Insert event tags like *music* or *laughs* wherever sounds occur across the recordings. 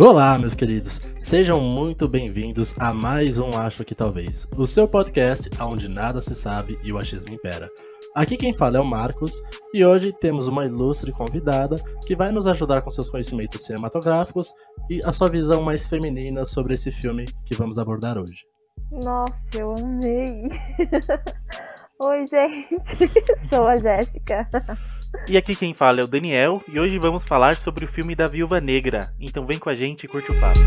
Olá, meus queridos. Sejam muito bem-vindos a mais um Acho que Talvez, o seu podcast onde nada se sabe e o achismo impera. Aqui quem fala é o Marcos e hoje temos uma ilustre convidada que vai nos ajudar com seus conhecimentos cinematográficos e a sua visão mais feminina sobre esse filme que vamos abordar hoje. Nossa, eu amei! *laughs* Oi, gente, *laughs* sou a Jéssica. E aqui quem fala é o Daniel e hoje vamos falar sobre o filme da Viúva Negra. Então vem com a gente e curte o papo.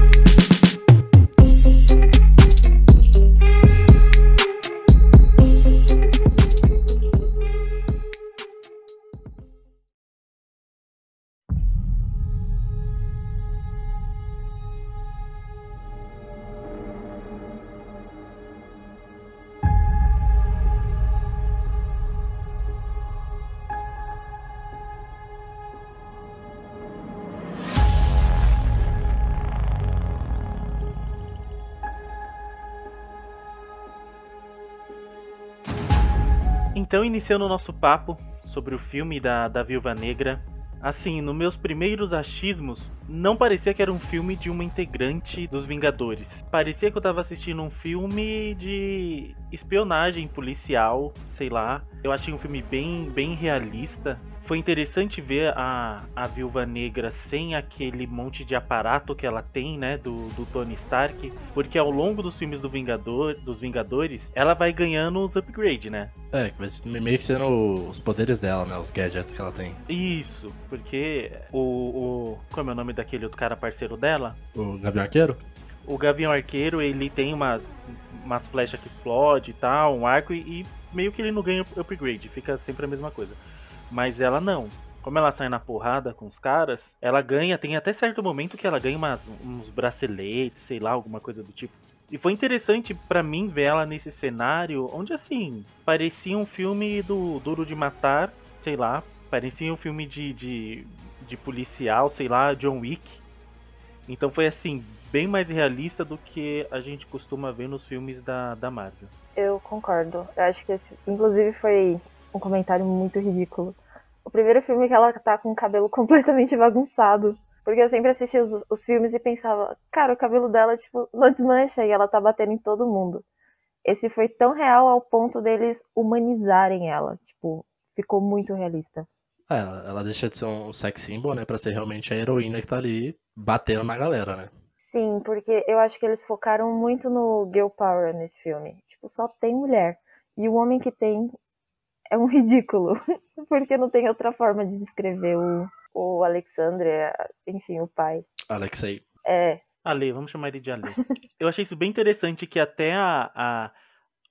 Então, iniciando o nosso papo sobre o filme da, da Viúva Negra, assim, nos meus primeiros achismos, não parecia que era um filme de uma integrante dos Vingadores. Parecia que eu tava assistindo um filme de espionagem policial, sei lá. Eu achei um filme bem, bem realista. Foi interessante ver a, a Viúva Negra sem aquele monte de aparato que ela tem, né, do, do Tony Stark, porque ao longo dos filmes do Vingador, dos Vingadores, ela vai ganhando os upgrades, né? É, mas meio que sendo os poderes dela, né, os gadgets que ela tem. Isso, porque o, o como é o nome daquele outro cara parceiro dela? O Gavião Arqueiro? O Gavião Arqueiro, ele tem uma, umas flechas que explode e tal, um arco, e, e meio que ele não ganha upgrade, fica sempre a mesma coisa. Mas ela não. Como ela sai na porrada com os caras, ela ganha, tem até certo momento que ela ganha umas, uns braceletes, sei lá, alguma coisa do tipo. E foi interessante para mim ver ela nesse cenário, onde assim, parecia um filme do Duro de Matar, sei lá, parecia um filme de, de, de policial, sei lá, John Wick. Então foi assim, bem mais realista do que a gente costuma ver nos filmes da, da Marvel. Eu concordo. Eu acho que esse, inclusive, foi um comentário muito ridículo. O primeiro filme que ela tá com o cabelo *laughs* completamente bagunçado. Porque eu sempre assistia os, os filmes e pensava, cara, o cabelo dela, tipo, não desmancha e ela tá batendo em todo mundo. Esse foi tão real ao ponto deles humanizarem ela. Tipo, ficou muito realista. É, ela deixa de ser um sex symbol, né, pra ser realmente a heroína que tá ali batendo na galera, né? Sim, porque eu acho que eles focaram muito no girl power nesse filme. Tipo, só tem mulher. E o homem que tem é um ridículo, *laughs* porque não tem outra forma de descrever o, o Alexandre, enfim, o pai. Alexei. É. Ale, vamos chamar ele de Ale. *laughs* Eu achei isso bem interessante que até a, a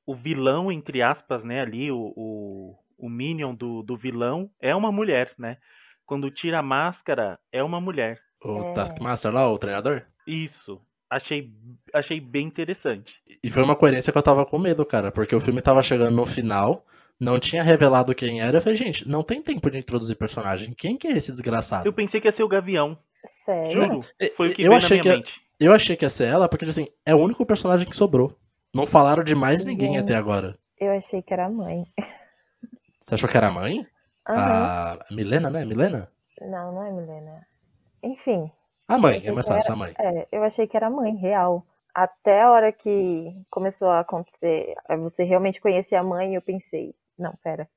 o vilão, entre aspas, né, ali, o, o, o minion do, do vilão é uma mulher, né? Quando tira a máscara, é uma mulher. O é. Taskmaster lá, o treinador? Isso. Achei, achei bem interessante. E foi uma coerência que eu tava com medo, cara, porque o filme tava chegando no final, não tinha revelado quem era. Eu falei, gente, não tem tempo de introduzir personagem. Quem que é esse desgraçado? Eu pensei que ia ser o Gavião. Sério? Juro. Foi o que eu veio achei na minha que mente. Eu achei que ia ser ela, porque assim, é o único personagem que sobrou. Não falaram de mais ninguém Gente. até agora. Eu achei que era a mãe. Você achou que era a mãe? Aham. A Milena, né? Milena? Não, não é Milena. Enfim, A mãe, é mais fácil, a mãe. é, eu achei que era a mãe, real. Até a hora que começou a acontecer, você realmente conhecer a mãe, eu pensei, não, pera.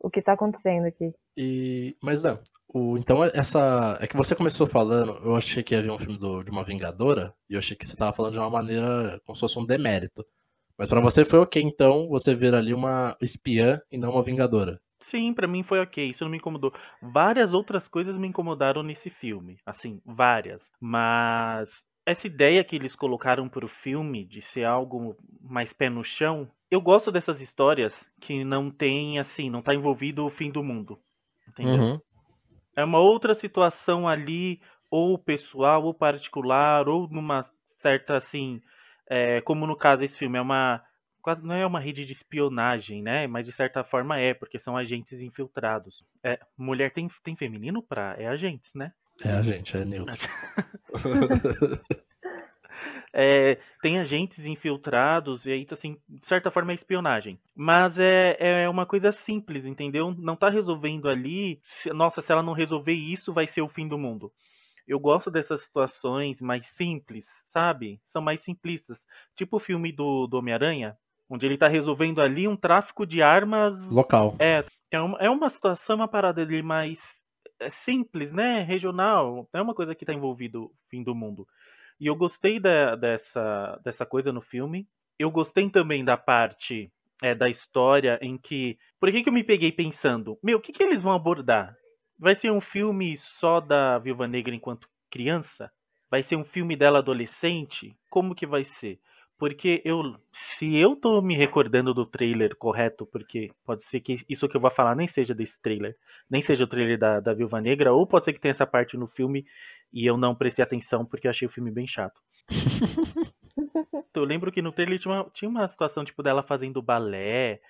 O que tá acontecendo aqui? E... Mas não. O... Então, essa. É que você começou falando, eu achei que havia um filme do- de uma Vingadora, e eu achei que você tava falando de uma maneira como se fosse um demérito. Mas pra você foi ok, então, você ver ali uma espiã e não uma Vingadora. Sim, pra mim foi ok, isso não me incomodou. Várias outras coisas me incomodaram nesse filme, assim, várias. Mas essa ideia que eles colocaram pro filme de ser algo mais pé no chão, eu gosto dessas histórias que não tem, assim, não tá envolvido o fim do mundo. Entendeu? Uhum. É uma outra situação ali, ou pessoal, ou particular, ou numa certa, assim, é, como no caso esse filme, é uma. Quase não é uma rede de espionagem, né? Mas de certa forma é, porque são agentes infiltrados. É, mulher tem, tem feminino pra. É agentes, né? É a gente, é neutro. *laughs* É, tem agentes infiltrados, e aí, assim, de certa forma é espionagem. Mas é, é uma coisa simples, entendeu? Não tá resolvendo ali. se- nossa, se ela não resolver isso, vai ser o fim do mundo. Eu gosto dessas situações mais simples, sabe? São mais simplistas. Tipo o filme do, do Homem-Aranha, onde ele tá resolvendo ali um tráfico de armas. Local. É, é uma, é uma situação, uma parada ali mais é simples, né? Regional. É uma coisa que tá envolvido o fim do mundo. E eu gostei da, dessa, dessa coisa no filme. Eu gostei também da parte é, da história em que. Por que, que eu me peguei pensando? Meu, o que, que eles vão abordar? Vai ser um filme só da Viúva Negra enquanto criança? Vai ser um filme dela adolescente? Como que vai ser? Porque eu, se eu tô me recordando do trailer correto, porque pode ser que isso que eu vou falar nem seja desse trailer, nem seja o trailer da, da Viúva Negra, ou pode ser que tenha essa parte no filme e eu não prestei atenção porque eu achei o filme bem chato. *laughs* eu lembro que no trailer tinha uma, tinha uma situação tipo dela fazendo balé,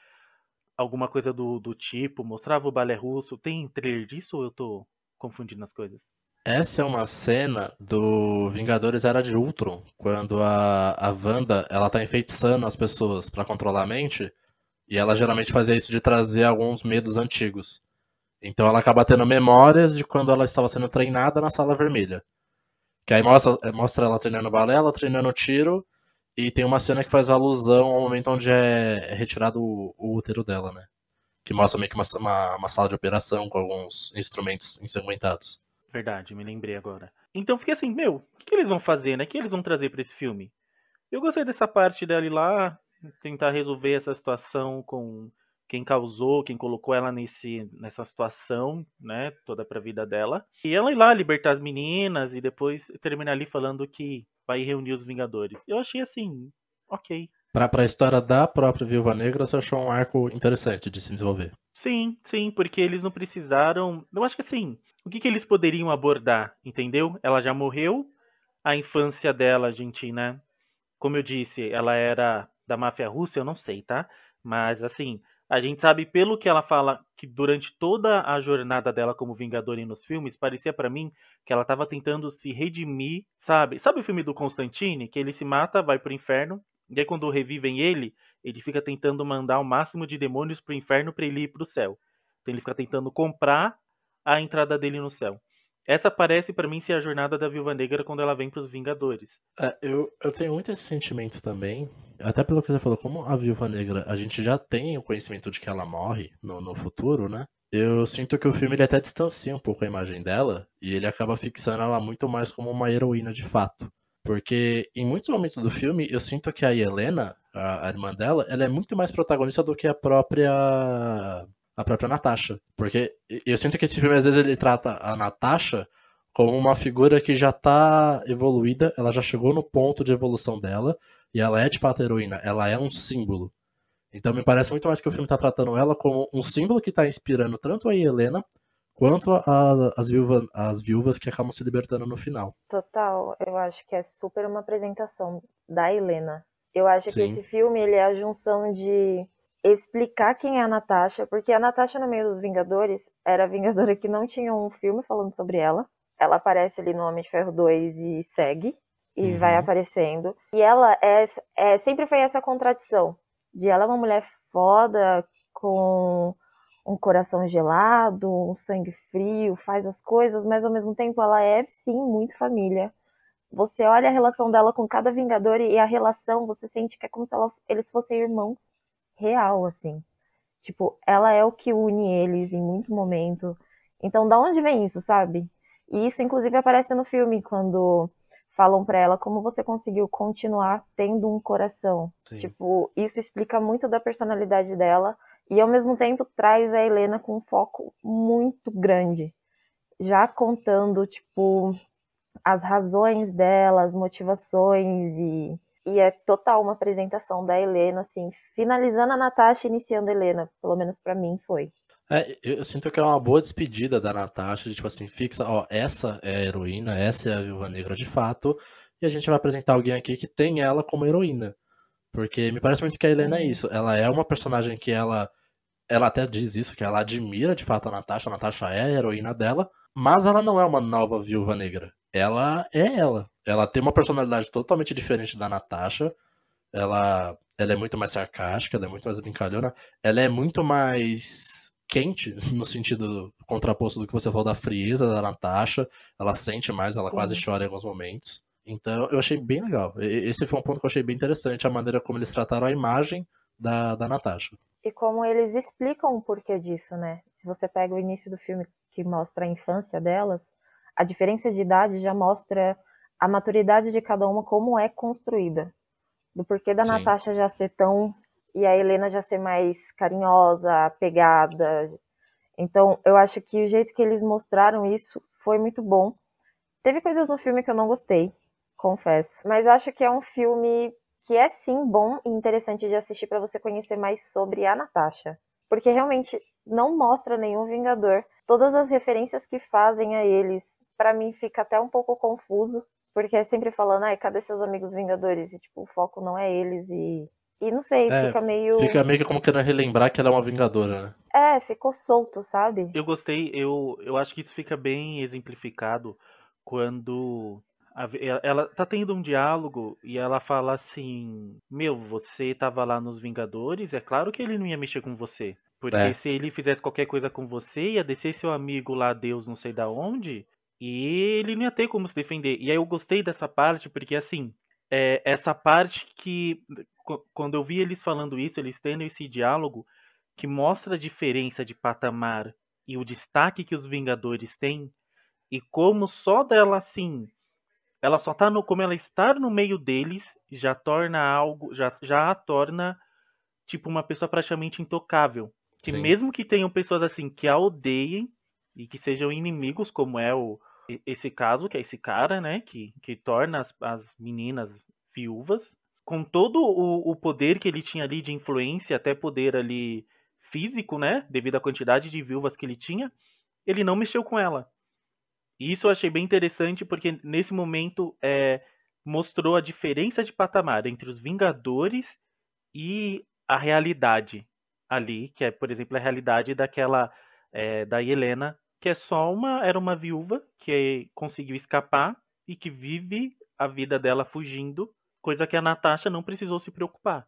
alguma coisa do, do tipo, mostrava o balé russo. Tem trailer disso ou eu tô confundindo as coisas? Essa é uma cena do Vingadores Era de Ultron, quando a, a Wanda ela tá enfeitiçando as pessoas para controlar a mente, e ela geralmente fazia isso de trazer alguns medos antigos. Então ela acaba tendo memórias de quando ela estava sendo treinada na sala vermelha. Que aí mostra, mostra ela treinando balé, ela treinando tiro, e tem uma cena que faz alusão ao momento onde é, é retirado o, o, útero dela, né? Que mostra meio que uma, uma, uma, sala de operação com alguns instrumentos ensanguentados. Verdade, me lembrei agora. Então fiquei assim, meu, o que, que, eles vão fazer, né? O que eles vão trazer para esse filme? Eu gostei dessa parte dela ir lá, tentar resolver essa situação com quem causou, quem colocou ela nesse, nessa situação, né, toda pra vida dela. E ela ir lá libertar as meninas e depois terminar ali falando que vai reunir os Vingadores. Eu achei assim, ok. Pra, pra história da própria Viúva Negra, você achou um arco interessante de se desenvolver? Sim, sim, porque eles não precisaram. Eu acho que assim, o que, que eles poderiam abordar, entendeu? Ela já morreu, a infância dela, a gente, né? Como eu disse, ela era da máfia russa, eu não sei, tá? Mas assim, a gente sabe pelo que ela fala que durante toda a jornada dela como Vingadora nos filmes, parecia para mim que ela estava tentando se redimir, sabe? Sabe o filme do Constantine, que ele se mata, vai pro inferno, e aí quando revivem ele, ele fica tentando mandar o máximo de demônios pro inferno para ele ir pro céu. Então ele fica tentando comprar a entrada dele no céu. Essa parece para mim ser a jornada da Viúva Negra quando ela vem para os Vingadores. É, eu, eu tenho muito esse sentimento também. Até pelo que você falou, como a Viúva Negra, a gente já tem o conhecimento de que ela morre no, no futuro, né? Eu sinto que o filme ele até distancia um pouco a imagem dela e ele acaba fixando ela muito mais como uma heroína de fato. Porque em muitos momentos do filme eu sinto que a Helena, a, a irmã dela, ela é muito mais protagonista do que a própria a própria Natasha. Porque eu sinto que esse filme, às vezes, ele trata a Natasha como uma figura que já tá evoluída, ela já chegou no ponto de evolução dela, e ela é de fato heroína, ela é um símbolo. Então me parece muito mais que o filme tá tratando ela como um símbolo que tá inspirando tanto a Helena quanto a, as, viúva, as viúvas que acabam se libertando no final. Total, eu acho que é super uma apresentação da Helena. Eu acho Sim. que esse filme ele é a junção de explicar quem é a Natasha, porque a Natasha no meio dos Vingadores era a Vingadora que não tinha um filme falando sobre ela. Ela aparece ali no Homem de Ferro 2 e segue, e uhum. vai aparecendo. E ela é, é, sempre foi essa contradição, de ela é uma mulher foda, com um coração gelado, um sangue frio, faz as coisas, mas ao mesmo tempo ela é sim muito família. Você olha a relação dela com cada Vingador e a relação, você sente que é como se ela, eles fossem irmãos real, assim. Tipo, ela é o que une eles em muito momento. Então, da onde vem isso, sabe? E isso, inclusive, aparece no filme, quando falam para ela como você conseguiu continuar tendo um coração. Sim. Tipo, isso explica muito da personalidade dela e, ao mesmo tempo, traz a Helena com um foco muito grande. Já contando, tipo, as razões dela, as motivações e e é total uma apresentação da Helena, assim, finalizando a Natasha, iniciando a Helena. Pelo menos para mim foi. É, eu sinto que é uma boa despedida da Natasha, de, tipo assim, fixa, ó, essa é a heroína, essa é a Viúva Negra de fato, e a gente vai apresentar alguém aqui que tem ela como heroína. Porque me parece muito que a Helena é isso. Ela é uma personagem que ela. Ela até diz isso, que ela admira de fato a Natasha, a Natasha é a heroína dela, mas ela não é uma nova viúva negra. Ela é ela. Ela tem uma personalidade totalmente diferente da Natasha. Ela, ela é muito mais sarcástica, ela é muito mais brincalhona. Ela é muito mais quente, *laughs* no sentido contraposto do que você falou da frieza da Natasha. Ela sente mais, ela quase chora em alguns momentos. Então eu achei bem legal. Esse foi um ponto que eu achei bem interessante, a maneira como eles trataram a imagem da, da Natasha. E como eles explicam o porquê disso, né? Se você pega o início do filme que mostra a infância delas, a diferença de idade já mostra a maturidade de cada uma, como é construída. Do porquê da Sim. Natasha já ser tão. e a Helena já ser mais carinhosa, apegada. Então, eu acho que o jeito que eles mostraram isso foi muito bom. Teve coisas no filme que eu não gostei, confesso. Mas acho que é um filme que é sim bom e interessante de assistir para você conhecer mais sobre a Natasha. Porque realmente não mostra nenhum Vingador. Todas as referências que fazem a eles, para mim fica até um pouco confuso. Porque é sempre falando, ai, cadê seus amigos Vingadores? E, tipo, o foco não é eles e. E não sei, é, fica meio. Fica meio que como querendo relembrar que ela é uma Vingadora, né? É, ficou solto, sabe? Eu gostei, eu, eu acho que isso fica bem exemplificado quando ela tá tendo um diálogo e ela fala assim: Meu, você tava lá nos Vingadores, é claro que ele não ia mexer com você. Porque é. se ele fizesse qualquer coisa com você, ia descer seu amigo lá, Deus não sei da onde, e ele não ia ter como se defender. E aí eu gostei dessa parte, porque assim, é essa parte que. Quando eu vi eles falando isso, eles tendo esse diálogo, que mostra a diferença de patamar e o destaque que os Vingadores têm, e como só dela assim ela só tá no como ela estar no meio deles já torna algo, já, já a torna tipo uma pessoa praticamente intocável. Que Sim. mesmo que tenham pessoas assim que a odeiem e que sejam inimigos, como é o esse caso, que é esse cara, né, que, que torna as, as meninas viúvas, com todo o, o poder que ele tinha ali de influência, até poder ali físico, né, devido à quantidade de viúvas que ele tinha, ele não mexeu com ela. E isso eu achei bem interessante porque nesse momento é, mostrou a diferença de patamar entre os Vingadores e a realidade ali, que é, por exemplo, a realidade daquela é, da Helena, que é só uma era uma viúva que conseguiu escapar e que vive a vida dela fugindo, coisa que a Natasha não precisou se preocupar,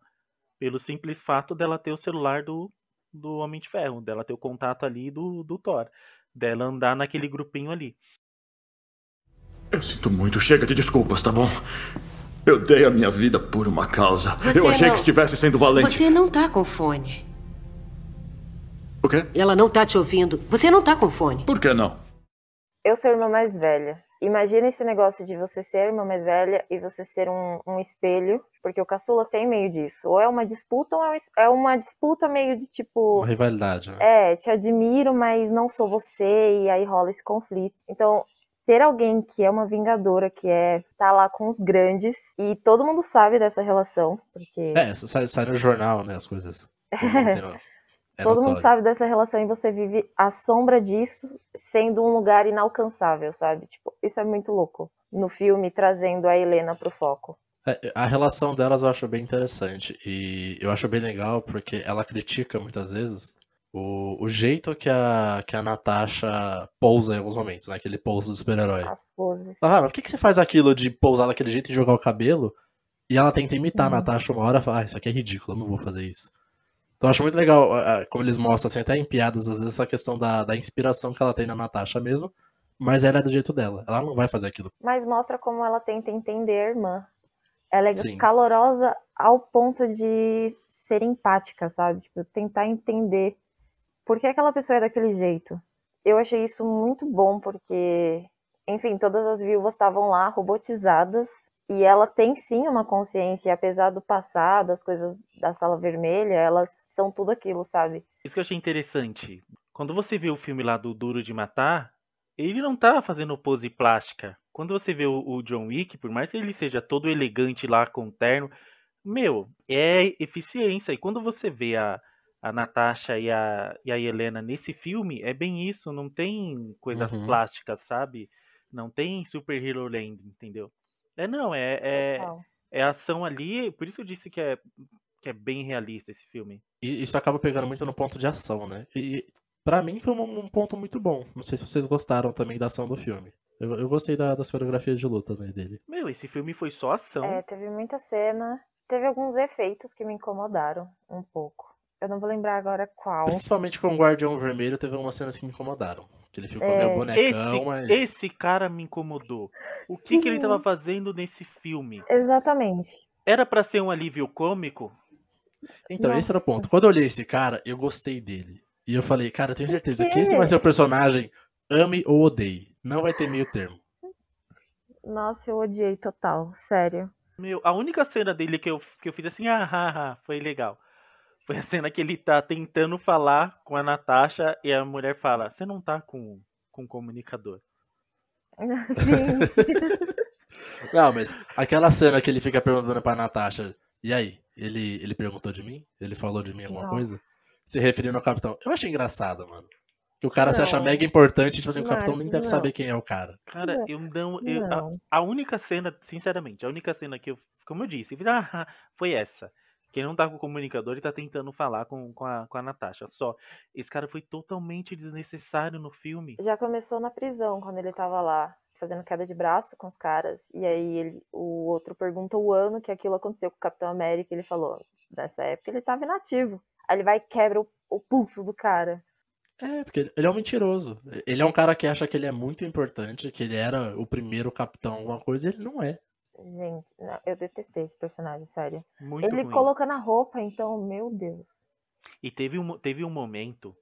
pelo simples fato dela ter o celular do, do Homem de Ferro, dela ter o contato ali do, do Thor, dela andar naquele grupinho ali. Eu sinto muito. Chega de desculpas, tá bom? Eu dei a minha vida por uma causa. Você eu achei não... que estivesse sendo valente. Você não tá com fone. O quê? Ela não tá te ouvindo. Você não tá com fone. Por que não? Eu sou a irmã mais velha. Imagina esse negócio de você ser a irmã mais velha e você ser um, um espelho, porque o caçula tem meio disso. Ou é uma disputa, ou é uma disputa meio de tipo. Uma rivalidade, né? É, te admiro, mas não sou você, e aí rola esse conflito. Então, ter alguém que é uma vingadora, que é tá lá com os grandes, e todo mundo sabe dessa relação, porque... É, sai, sai no jornal, né, as coisas. *laughs* É todo mundo sabe dessa relação e você vive à sombra disso, sendo um lugar inalcançável, sabe? Tipo, isso é muito louco. No filme, trazendo a Helena pro foco. É, a relação delas eu acho bem interessante. E eu acho bem legal porque ela critica muitas vezes o, o jeito que a, que a Natasha pousa em alguns momentos, né? Aquele pouso do super-herói. Ah, mas por que, que você faz aquilo de pousar daquele jeito e jogar o cabelo? E ela tenta imitar uhum. a Natasha uma hora e fala, ah, isso aqui é ridículo, eu não vou fazer isso. Então eu acho muito legal como eles mostram, assim, até em piadas, às vezes, essa questão da, da inspiração que ela tem na Natasha mesmo, mas ela é do jeito dela, ela não vai fazer aquilo. Mas mostra como ela tenta entender a irmã. Ela é Sim. calorosa ao ponto de ser empática, sabe? Tipo, tentar entender por que aquela pessoa é daquele jeito? Eu achei isso muito bom porque, enfim, todas as viúvas estavam lá robotizadas e ela tem sim uma consciência, apesar do passado, as coisas da sala vermelha, elas são tudo aquilo, sabe? Isso que eu achei interessante. Quando você vê o filme lá do Duro de Matar, ele não tá fazendo pose plástica. Quando você vê o, o John Wick, por mais que ele seja todo elegante lá com terno, meu, é eficiência. E quando você vê a, a Natasha e a, e a Helena nesse filme, é bem isso, não tem coisas uhum. plásticas, sabe? Não tem Super Hero Land, entendeu? É não, é, é, é ação ali, por isso eu disse que é, que é bem realista esse filme. E isso acaba pegando muito no ponto de ação, né? E para mim foi um, um, ponto muito bom. Não sei se vocês gostaram também da ação do filme. Eu, eu gostei da, das coreografias de luta né, dele. Meu, esse filme foi só ação. É, teve muita cena. Teve alguns efeitos que me incomodaram um pouco Eu não vou lembrar agora qual. Principalmente com o Guardião Vermelho, teve umas cenas que me incomodaram. Que ele ficou É. meio bonecão, Esse, mas. esse cara me incomodou. O que, que ele Sim. tava fazendo nesse filme? Exatamente. Era pra ser um alívio cômico? Então, esse era o Nossa. ponto. Quando eu olhei esse cara, eu gostei dele. E eu falei, cara, eu tenho certeza que esse vai ser o personagem ame ou odeie. Não vai ter meio termo. Nossa, eu odiei total, sério. Meu, a única cena dele que eu, que eu fiz assim, ah, ah, ah, foi legal. Foi a cena que ele tá tentando falar com a Natasha e a mulher fala: Você não tá com, com comunicador. *laughs* Sim. Não, mas aquela cena que ele fica perguntando pra Natasha, e aí? Ele, ele perguntou de mim? Ele falou de mim alguma Nossa. coisa? Se referindo ao capitão. Eu achei engraçado, mano. Que o cara se acha Não. mega importante, tipo assim, o Não, capitão nem deve não. saber quem é o cara. Cara, Não, eu não. eu- a, Não. a única cena, sinceramente, a única cena que eu. Como eu disse, ah, foi essa. Que ele não tá com o comunicador e tá tentando falar com, com, a, com a Natasha. Só. Esse cara foi totalmente desnecessário no filme. Já começou na prisão, quando ele tava lá, fazendo queda de braço com os caras. E aí ele, o outro pergunta o ano que aquilo aconteceu com o Capitão América. E ele falou, nessa época ele tava inativo. Aí ele vai e quebra o, o pulso do cara. É, porque ele- ele é um mentiroso. Ele é um cara que acha que ele é muito importante, que ele era o primeiro capitão, alguma coisa, e ele não é. Gente, não, eu detestei esse personagem, sério. Muito ele ruim. colocando a roupa, então, meu Deus. E teve um, teve um momento.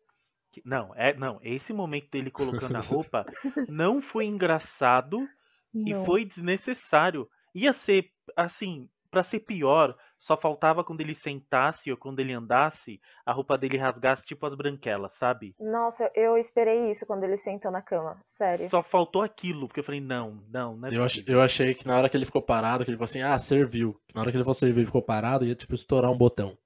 que- não, é, não, esse momento dele colocando a *laughs* roupa não foi engraçado e Não. foi desnecessário. Ia ser, assim, pra ser pior, só faltava quando ele sentasse ou quando ele andasse, a roupa dele rasgasse tipo as branquelas, sabe? Nossa, eu esperei isso quando ele sentou na cama, sério. Só faltou aquilo, porque eu falei, não, não, não é Eu, ach- eu achei que na hora que ele ficou parado, que ele falou assim, ah, serviu. Na hora que ele for servir e ficou parado, ia tipo estourar um botão.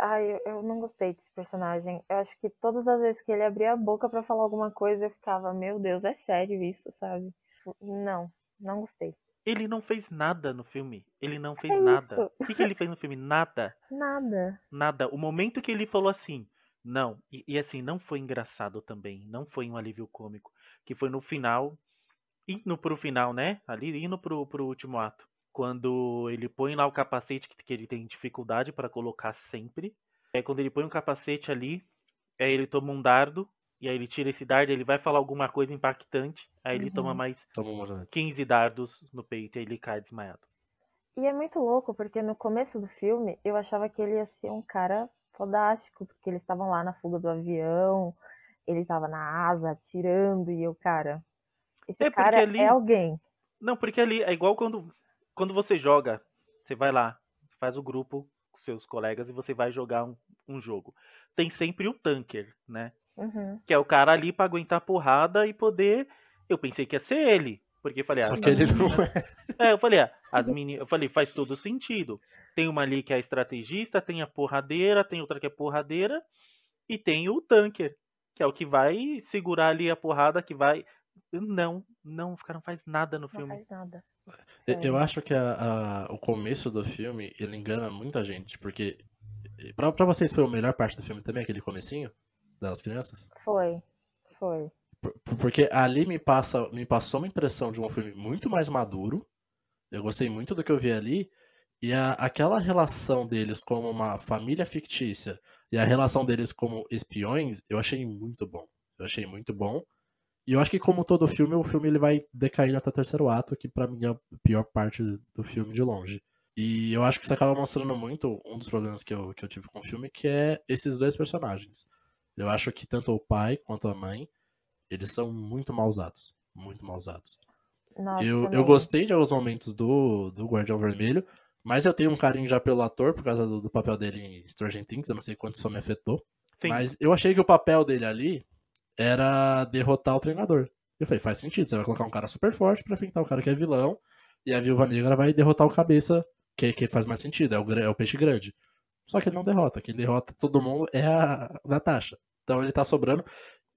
Ai, eu, eu não gostei desse personagem. Eu acho que todas as vezes que ele abria a boca pra falar alguma coisa, eu ficava, meu Deus, é sério isso, sabe? Não, não gostei. Ele não fez nada no filme. Ele não fez É nada. O que, que ele fez no filme? Nada. Nada. Nada. O momento que ele falou assim, não, e, e assim, não foi engraçado também, não foi um alívio cômico, que foi no final, indo pro final, né? Ali, indo pro, pro último ato. Quando ele põe lá o capacete que, que ele tem dificuldade para colocar sempre. É quando ele põe o capacete ali, aí ele toma um dardo, e aí ele tira esse dardo, ele vai falar alguma coisa impactante, aí ele toma Uhum. mais Toma uma janela. 15 dardos no peito e aí ele cai desmaiado. E é muito louco, porque no começo do filme eu achava que ele ia ser um cara fodástico, porque eles estavam lá na fuga do avião, ele tava na asa atirando, e eu, cara, esse É, cara ali- é alguém. Não, porque ali é igual quando, quando você joga, você vai lá, faz o grupo com seus colegas e você vai jogar um, um jogo. Tem sempre o tanker, né? Uhum. Que é o cara ali pra aguentar a porrada e poder. Eu pensei que ia ser ele. Porque eu falei, ah, Só as que ele não meninas- é. É, eu falei, ah, as meninas. Eu falei, faz todo sentido. Tem uma ali que é a estrategista, tem a porradeira, tem outra que é porradeira, e tem o tanker, que é o que vai segurar ali a porrada, que vai. Não, não, o cara não faz nada no Não filme. faz nada. Eu- É. Eu acho que a- a- o começo do filme, ele engana muita gente, porque pra, pra vocês foi a melhor parte do filme também, aquele comecinho das crianças? Foi. Foi. Por- por- Porque ali me, passa, me passou uma impressão de um filme muito mais maduro. Eu gostei muito do que eu vi ali. E a- aquela relação deles como uma família fictícia e a relação deles como espiões, eu achei muito bom. Eu achei muito bom. E eu acho que como todo filme, o filme ele vai decair até o terceiro ato, que pra mim é a pior parte do filme de longe. E eu acho que isso acaba mostrando muito um dos problemas que eu, que eu tive com o filme, que é esses dois personagens. Eu acho que tanto o pai quanto a mãe, eles são muito mal usados. Muito mal usados. Nossa, Eu, eu gostei de alguns momentos do, do Guardião Vermelho, mas eu tenho um carinho já pelo ator por causa do, do papel dele em Stranger Things, eu não sei quanto isso me afetou. Sim. Mas eu achei que o papel dele ali era derrotar o treinador. Eu falei, faz sentido, você vai colocar um cara super forte pra enfrentar o cara que é vilão, e a Viúva Negra vai derrotar o cabeça, que, que faz mais sentido, é o, é o peixe grande. Só que ele não derrota, quem derrota todo mundo é a Natasha. Então ele tá sobrando.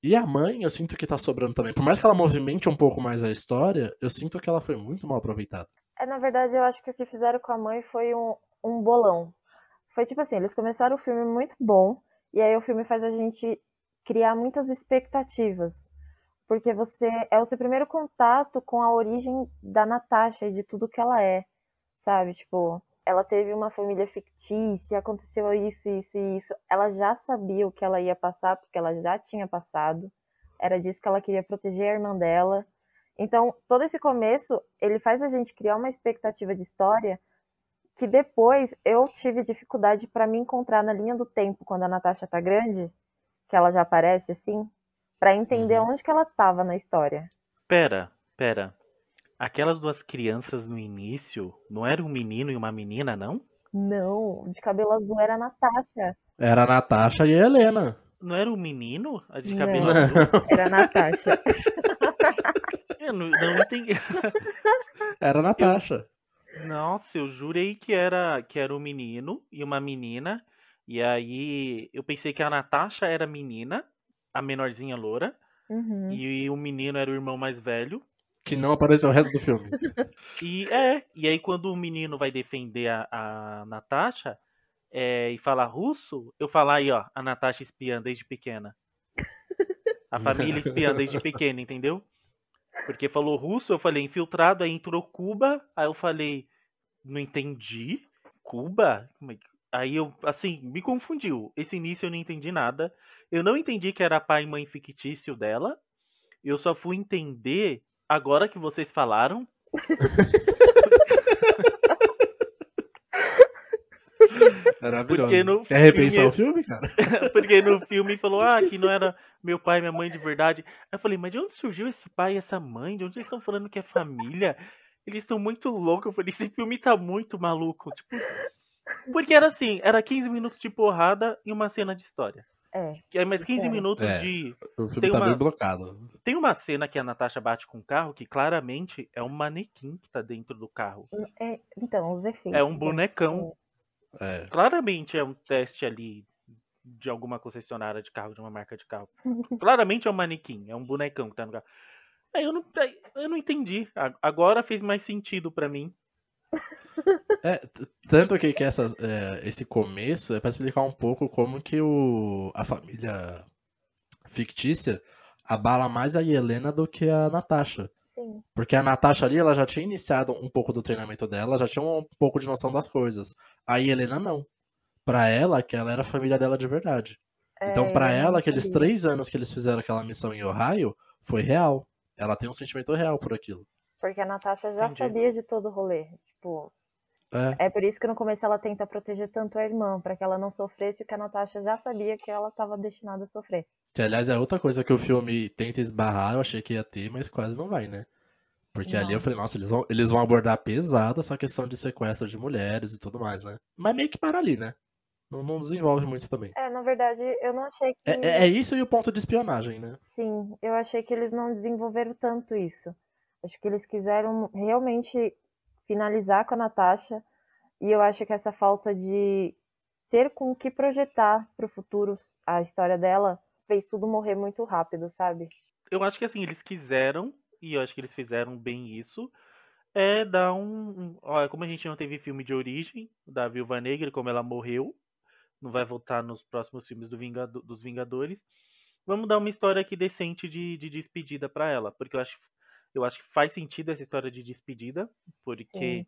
E a mãe, eu sinto que tá sobrando também. Por mais que ela movimente um pouco mais a história, eu sinto que ela foi muito mal aproveitada. É, na verdade, eu acho que o que fizeram com a mãe foi um, um bolão. Foi tipo assim, eles começaram o filme muito bom, e aí o filme faz a gente criar muitas expectativas. Porque você é o seu primeiro contato com a origem da Natasha e de tudo que ela é, sabe? Tipo, ela teve uma família fictícia, aconteceu isso, isso e isso. Ela já sabia o que ela ia passar, porque ela já tinha passado. Era disso que ela queria proteger a irmã dela. Então, todo esse começo, ele faz a gente criar uma expectativa de história que depois eu tive dificuldade para me encontrar na linha do tempo quando a Natasha tá grande, que ela já aparece assim, para entender Uhum. onde que ela tava na história. Pera, pera. Aquelas duas crianças no início não era um menino e uma menina, não? Não, de cabelo azul era a Natasha. Era a Natasha e a Helena. Não era um menino? A de Não. cabelo azul? *laughs* Era a Natasha. Eu não, não entendi. Era a Natasha. Nossa, eu jurei que era que era um menino e uma menina. E aí eu pensei que a Natasha era menina, a menorzinha loura, Uhum. e o menino era o irmão mais velho. Que não apareceu o resto do filme. *laughs* E é, e aí quando o menino vai defender a, a Natasha é, e falar russo, eu falar aí, ó, a Natasha espiã desde pequena. *laughs* A família espiã desde pequena, entendeu? Porque falou russo, eu falei infiltrado, aí entrou Cuba, aí eu falei, não entendi. Cuba? É Aí eu, assim, me confundiu. Esse início eu não entendi nada. Eu não entendi que era pai e mãe fictício dela. Eu só fui entender agora que vocês falaram. *laughs* Maravilhoso. Porque no Quer repensar filme- o filme, cara? *laughs* Porque no filme falou, ah, que não era meu pai e minha mãe de verdade. Eu falei, mas de onde surgiu esse pai e essa mãe? De onde eles estão falando que é família? Eles estão muito loucos. Eu falei, esse filme tá muito maluco. Tipo, porque era assim, era 15 minutos de porrada e uma cena de história. É. Aí mais 15 Sério. minutos É. de. O filme Tem tá uma- bem blocado. Tem uma cena que a Natasha bate com o carro que claramente é um manequim que tá dentro do carro. É, então, os efeitos. É um gente. bonecão. É. Claramente é um teste ali de alguma concessionária de carro, de uma marca de carro. *laughs* Claramente é um manequim, é um bonecão que tá no carro. Aí eu não, eu não entendi. Agora fez mais sentido pra mim. É, tanto que, que essas, é, esse começo é pra explicar um pouco como que o, a família fictícia abala mais a Helena do que a Natasha. Sim. Porque a Natasha ali, ela já tinha iniciado um pouco do treinamento dela, já tinha um pouco de noção das coisas. A Helena não. Pra ela, que ela era a família dela de verdade. Então, É, pra eu não ela, aqueles três anos que eles fizeram aquela missão em Ohio, foi real. Ela tem um sentimento real por aquilo. Porque a Natasha já Entendi. sabia de todo o rolê. Tipo, É, é por isso que no começo ela tenta proteger tanto a irmã, pra que ela não sofresse o que a Natasha já sabia que ela estava destinada a sofrer. que aliás é outra coisa que o filme tenta esbarrar, eu achei que ia ter, mas quase não vai, né? Porque ali Não. eu falei, nossa, eles vão, eles vão abordar pesado essa questão de sequestro de mulheres e tudo mais, né? Mas meio que para ali, né? Não, não desenvolve muito também. É, na verdade, eu não achei que. É, é- é isso e o ponto de espionagem, né? Sim, eu achei que eles não desenvolveram tanto isso. Acho que eles quiseram realmente finalizar com a Natasha. E eu acho que essa falta de ter com o que projetar pro futuro a história dela fez tudo morrer muito rápido, sabe? Eu acho que assim, eles quiseram, e eu acho que eles fizeram bem isso, é dar um. ó, como a gente não teve filme de origem da Viúva Negra, como ela morreu, não vai voltar nos próximos filmes do Vingado- dos Vingadores. Vamos dar uma história aqui decente de, de despedida pra ela, porque eu acho, eu acho que faz sentido essa história de despedida, porque Sim,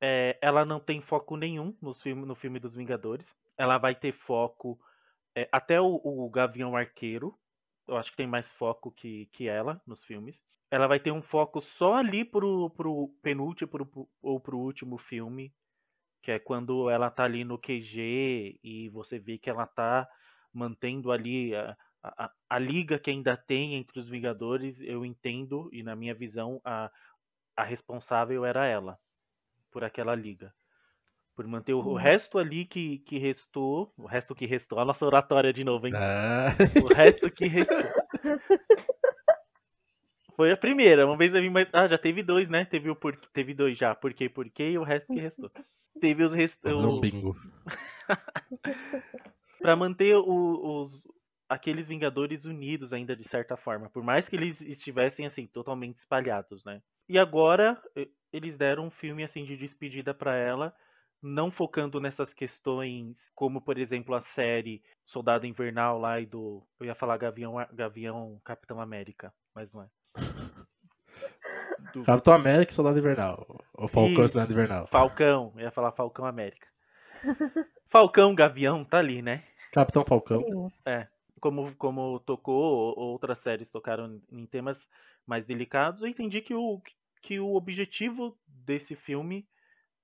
é, ela não tem foco nenhum nos filme, no filme dos Vingadores. Ela vai ter foco é, até o, o Gavião Arqueiro. Eu acho que tem mais foco que, que ela nos filmes. Ela vai ter um foco só ali pro, pro penúltimo pro, ou pro último filme. Que é quando ela tá ali no QG e você vê que ela tá mantendo ali a, a, a liga que ainda tem entre os Vingadores. Eu entendo, e na minha visão, a, a responsável era ela por aquela liga. Por manter o, o Sim. resto ali que, que restou. O resto que restou. A nossa oratória de novo, hein? É. O resto que restou. Foi a primeira. Uma vez eu vi mais. Ah, já teve dois, né? Teve o por... Teve dois já. Por quê, por quê e o resto que restou. Teve os rest... Um o... bingo. *laughs* Pra manter o- os. Aqueles Vingadores unidos ainda de certa forma. Por mais que eles estivessem assim, totalmente espalhados, né? E agora eles deram um filme assim de despedida pra ela, não focando nessas questões, como por exemplo a série Soldado Invernal lá e do. Eu ia falar Gavião, Gavião Capitão América, mas não é. *laughs* do Capitão América e Soldado Invernal. O Falcão e Isso. Soldado Invernal. Falcão. Eu ia falar Falcão América. Falcão Gavião tá ali, né? Capitão Falcão. É. Como, como tocou, ou- outras séries tocaram em temas mais delicados, eu entendi que o, que o objetivo desse filme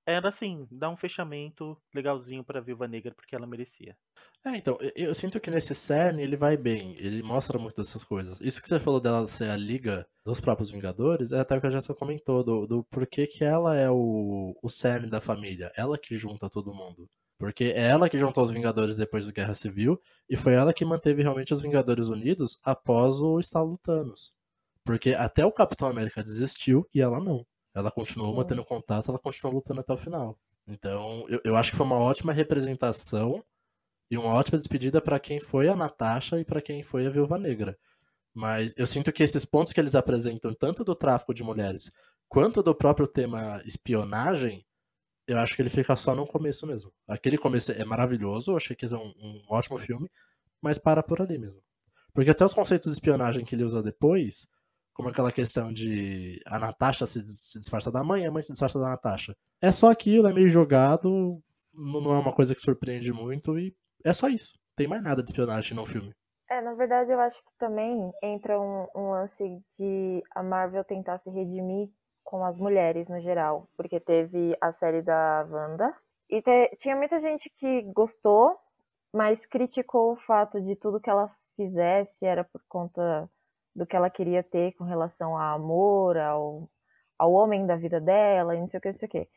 era, assim, dar um fechamento legalzinho pra Viúva Negra, porque ela merecia. É, então, eu, eu sinto que nesse cerne ele vai bem, ele mostra muito dessas coisas. Isso que você falou dela ser a liga dos próprios Vingadores, é até o que a Jéssica comentou, do, do porquê que ela é o, o cerne da família, ela que junta todo mundo. Porque é ela que juntou os Vingadores depois da Guerra Civil, e foi ela que manteve realmente os Vingadores unidos após o estalo Thanos. Porque até o Capitão América desistiu e ela não. Ela continuou Sim. mantendo contato, ela continuou lutando até o final. Então, eu, eu acho que foi uma ótima representação e uma ótima despedida pra quem foi a Natasha e pra quem foi a Viúva Negra. Mas eu sinto que esses pontos que eles apresentam, tanto do tráfico de mulheres quanto do próprio tema espionagem, eu acho que ele fica só no começo mesmo. Aquele começo é maravilhoso, eu achei que é um, um ótimo filme, mas para por ali mesmo. Porque até os conceitos de espionagem que ele usa depois, como aquela questão de a Natasha se, se disfarça da mãe, a mãe se disfarça da Natasha. É só aquilo, é meio jogado, não não é uma coisa que surpreende muito e é só isso. Tem mais nada de espionagem no filme. É, na verdade, eu acho que também entra um, um lance de a Marvel tentar se redimir com as mulheres no geral. Porque teve a série da Wanda. E te- tinha muita gente que gostou, mas criticou o fato de tudo que ela fizesse era por conta do que ela queria ter com relação a amor, ao, ao homem da vida dela, e não sei o que, não sei o que.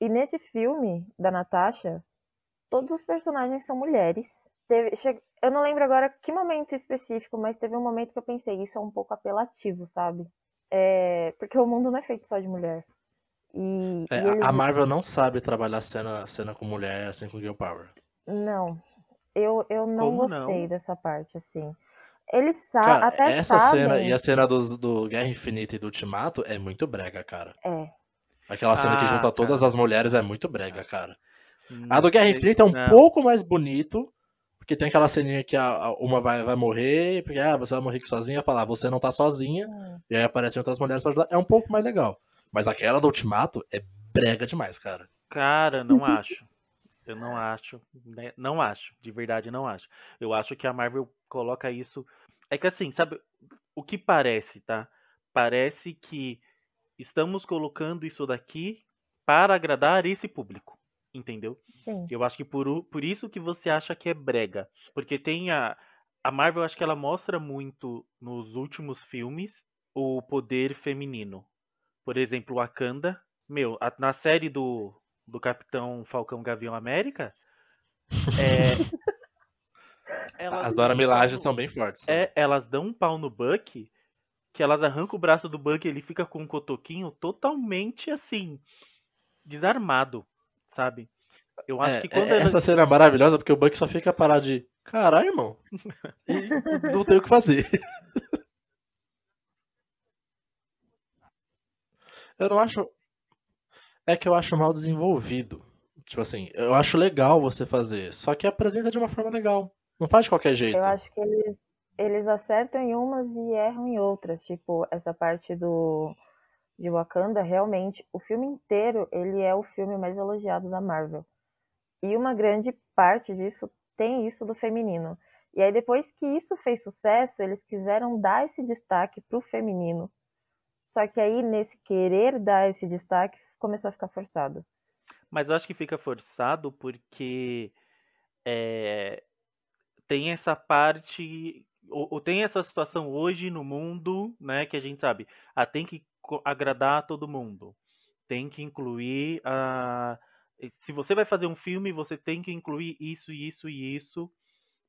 E nesse filme da Natasha, todos os personagens são mulheres. Teve, che- eu não lembro agora que momento específico, mas teve um momento que eu pensei, isso é um pouco apelativo, sabe? É, porque o mundo não é feito só de mulher. E, É, e eles- a- a Marvel não sabe trabalhar cena, cena com mulher assim com Girl Power. Não, eu, eu não Como gostei não? dessa parte, assim. Eles sa Cara, até essa sabem. cena e a cena dos, do Guerra Infinita e do Ultimato é muito brega, cara. É, Aquela cena que Ah, junta todas cara. as mulheres é muito brega, cara. A Não do Guerra Infinita é um não. pouco mais bonito, porque tem aquela ceninha que a, a- uma vai, vai morrer, porque ah, você vai morrer aqui sozinha, falar, você não tá sozinha, e aí aparecem outras mulheres pra ajudar. É um pouco mais legal. Mas aquela do Ultimato é brega demais, cara. Cara, não acho. Eu não acho. né? Não acho. De verdade, não acho. Eu acho que a Marvel coloca isso. É que assim, sabe? O que parece, tá? Parece que estamos colocando isso daqui para agradar esse público. Entendeu? sim. Eu acho que por, por isso que você acha que é brega. Porque tem a. A Marvel, acho que ela mostra muito nos últimos filmes o poder feminino. Por exemplo, Wakanda. Meu, a- na série do, do Capitão Falcão Gavião América. É, *laughs* elas As Dora Milaje são bem fortes. É, elas dão um pau no Buck. Que elas arrancam o braço do Buck e ele fica com um cotoquinho totalmente assim. Desarmado, sabe? Eu acho É, que quando é, elas- essa cena é maravilhosa porque o Buck só fica parado de caralho, irmão. E *laughs* não tem o que fazer. Eu não acho. É que eu acho mal desenvolvido. Tipo assim, eu acho legal você fazer, só que apresenta de uma forma legal. Não faz de qualquer jeito. Eu acho que eles, eles acertam em umas e erram em outras. Tipo, essa parte do de Wakanda, realmente, o filme inteiro, ele é o filme mais elogiado da Marvel. E uma grande parte disso tem isso do feminino. E aí, depois que isso fez sucesso, eles quiseram dar esse destaque pro feminino. Só que aí, nesse querer dar esse destaque, começou a ficar forçado. Mas eu acho que fica forçado porque é, tem essa parte. Ou, ou tem essa situação hoje no mundo, né? Que a gente sabe. Ah, tem que agradar todo mundo. Tem que incluir a. Se você vai fazer um filme, você tem que incluir isso, isso e isso.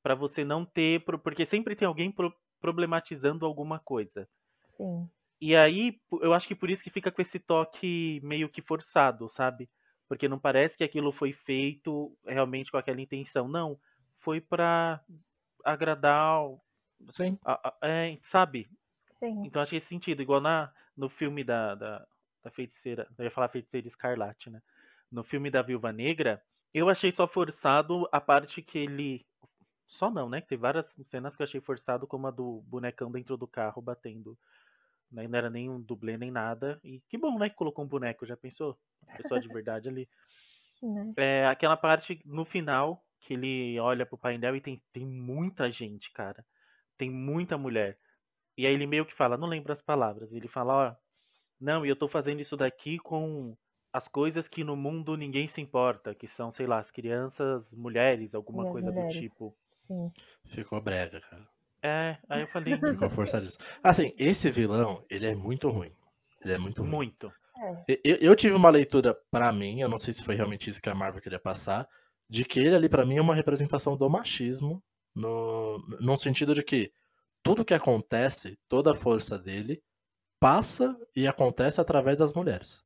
Pra você não ter. Porque sempre tem alguém pro- problematizando alguma coisa. Sim. E aí, eu acho que por isso que fica com esse toque meio que forçado, sabe? Porque não parece que aquilo foi feito realmente com aquela intenção. Não, foi pra agradar, o- Sim. a- a- é, sabe? Sim. Então acho que esse sentido, igual na, no filme da, da, da feiticeira, eu ia falar feiticeira escarlate, né? No filme da Viúva Negra, eu achei só forçado a parte que ele. Só não, né? Que tem várias cenas que eu achei forçado, como a do bonecão dentro do carro batendo né? Não era nem um dublê nem nada. E que bom, né? Que colocou um boneco, já pensou? Uma pessoa de verdade ali. *laughs* Né? É, aquela parte no final que ele olha pro painel e tem, tem muita gente, cara. Tem muita mulher. E aí ele meio que fala, não lembro as palavras. Ele fala, ó, não, e eu tô fazendo isso daqui com as coisas que no mundo ninguém se importa, que são, sei lá, as crianças, mulheres, alguma E coisa mulheres. do tipo. Sim. Ficou brega, cara. É, aí eu falei, *laughs* Ficou forçadíssimo. Assim, esse vilão, ele é muito ruim. Ele é muito ruim. muito. É. Eu, eu tive uma leitura pra mim, eu não sei se foi realmente isso que a Marvel queria passar, de que ele ali pra mim é uma representação do machismo, no, no sentido de que tudo que acontece, toda a força dele, passa e acontece através das mulheres.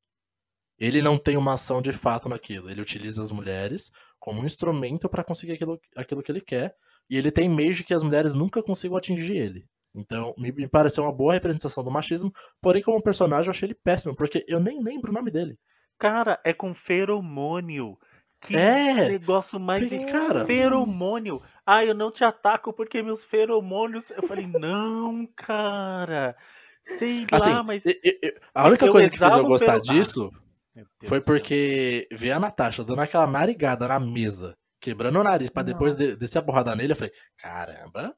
Ele não tem uma ação de fato naquilo, ele utiliza as mulheres como um instrumento pra conseguir aquilo, aquilo que ele quer, e ele tem meios de que as mulheres nunca consigam atingir ele. Então, me, me pareceu uma boa representação do machismo, porém, como personagem, eu achei ele péssimo, porque eu nem lembro o nome dele. Cara, é com feromônio. Que É, negócio mais Fiquei, cara, feromônio. Ah, eu não te ataco porque meus feromônios. Eu falei, não, cara. Sei assim, lá, mas. e- e- e- a única eu coisa que fez eu gostar pelo- disso foi porque ver a Natasha dando aquela narigada na mesa, quebrando o nariz pra depois de- descer a borrada nele, eu falei, caramba,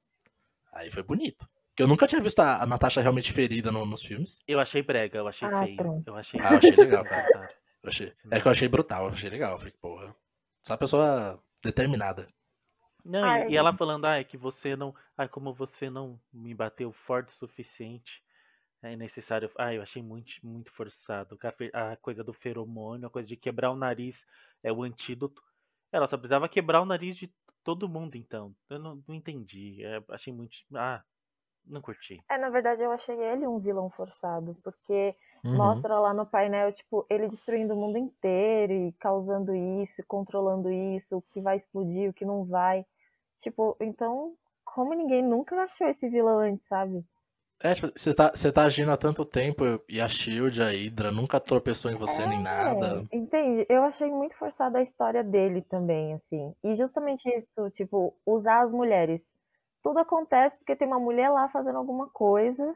aí foi bonito. Porque eu nunca tinha visto a, a Natasha realmente ferida no- nos filmes. Eu achei brega, eu achei Ah, feio. pronto. Eu achei. Ah, eu achei legal, cara. Eu achei- é que eu achei brutal, eu achei legal. Eu falei, porra, essa pessoa determinada. Não, e, ela falando, ah, é que você não. Ah, como você não me bateu forte o suficiente. É necessário. Ah, eu achei muito, muito forçado. A coisa do feromônio, a coisa de quebrar o nariz é o antídoto. Ela só precisava quebrar o nariz de todo mundo, então. Eu não, não entendi. É, achei muito. Ah, não curti. É, na verdade, eu achei ele um vilão forçado, porque Uhum. mostra lá no painel, tipo, ele destruindo o mundo inteiro e causando isso, e controlando isso, o que vai explodir, o que não vai. Tipo, então, como ninguém nunca achou esse vilão antes, sabe? É, tipo, você tá, você tá agindo há tanto tempo e a Shield, a Hydra, nunca tropeçou em você nem nada. É, entende? Eu achei muito forçada a história dele também, assim. E justamente isso, tipo, usar as mulheres. Tudo acontece porque tem uma mulher lá fazendo alguma coisa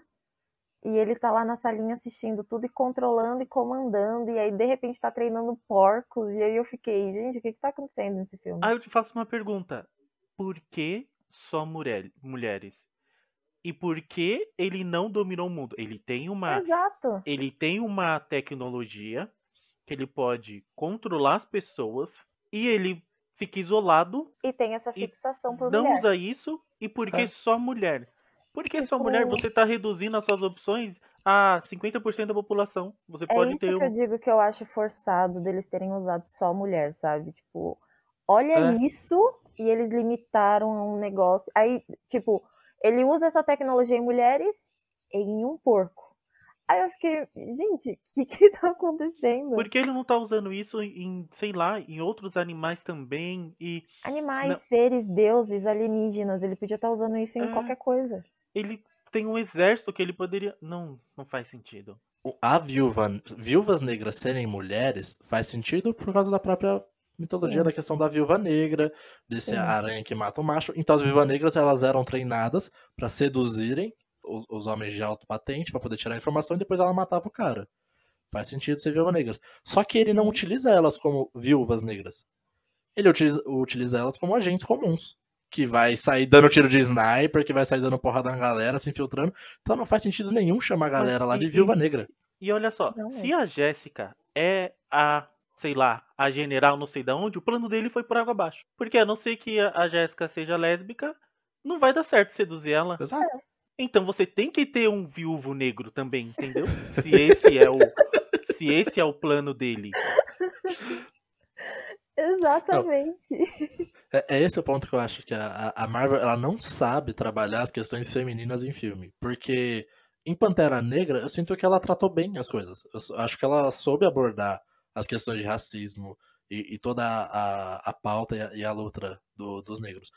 e ele tá lá na salinha assistindo tudo e controlando e comandando, e aí de repente tá treinando porcos, e aí eu fiquei, gente, o que que tá acontecendo nesse filme? Ah, eu te faço uma pergunta. Por que só mulher, mulheres? E por que ele não dominou o mundo? Ele tem uma. Exato. ele tem uma tecnologia que ele pode controlar as pessoas e ele fica isolado, E tem essa E fixação por não mulher. usa isso e por que É. só mulher? Por que só Tipo- mulher? Você está reduzindo as suas opções a 50% da população. Você É pode isso ter que eu um... digo que eu acho forçado deles terem usado só mulher, sabe? Tipo, olha É. isso e eles limitaram um negócio. Aí, tipo, ele usa essa tecnologia em mulheres e em um porco. Aí eu fiquei, gente, o *laughs* que que tá acontecendo? Por que ele não tá usando isso em, sei lá, em outros animais também? E Animais, Não. seres, deuses, alienígenas, ele podia estar usando isso em É. qualquer coisa. Ele tem um exército que ele poderia. Não, não faz sentido. A viúva, viúvas negras serem mulheres faz sentido por causa da própria mitologia da questão da viúva negra, desse aranha que mata o macho. Então as viúvas negras elas eram treinadas pra seduzirem os, os homens de alto patente pra poder tirar a informação e depois ela matava o cara. Faz sentido ser viúva negras. Só que ele não utiliza elas como viúvas negras. Ele utiliza, utiliza elas como agentes comuns. Que vai sair dando tiro de sniper, que vai sair dando porrada na galera, se infiltrando. Então não faz sentido nenhum chamar a galera lá de viúva negra. E olha só, Não se a Jéssica é a, sei lá, a general não sei da onde, o plano dele foi por água abaixo. Porque a não ser que a, a Jéssica seja lésbica, não vai dar certo seduzir ela. Exato. Então você tem que ter um viúvo negro também, entendeu? Se esse é o *laughs* se esse é o plano dele. Exatamente. É, é esse o ponto que eu acho que a, a- Marvel ela não sabe trabalhar as questões femininas em filme. Porque em Pantera Negra eu sinto que ela tratou bem as coisas. Eu acho que ela soube abordar as questões de racismo e, e toda a, a, a pauta e a, e a luta do- dos negros.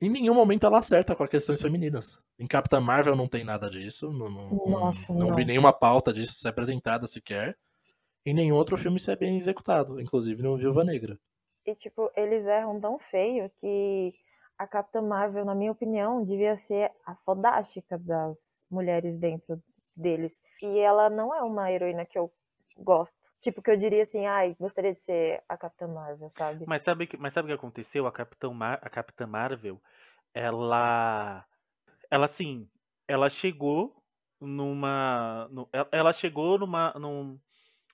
Em nenhum momento ela acerta com as questões femininas. Em Capitã Marvel não tem nada disso. Não, não, Nossa, não vi não. nenhuma pauta disso ser apresentada sequer. Em nenhum outro filme isso é bem executado, inclusive no Viúva Negra. E, tipo, eles erram tão feio que a Capitã Marvel, na minha opinião, devia ser a fodástica das mulheres dentro deles. E ela não é uma heroína que eu gosto. Tipo, que eu diria assim, ai, gostaria de ser a Capitã Marvel, sabe? Mas sabe, mas sabe o que aconteceu? A Capitã, Mar- a Capitã Marvel, ela. Ela, assim, ela chegou numa. no- ela- ela chegou numa, num-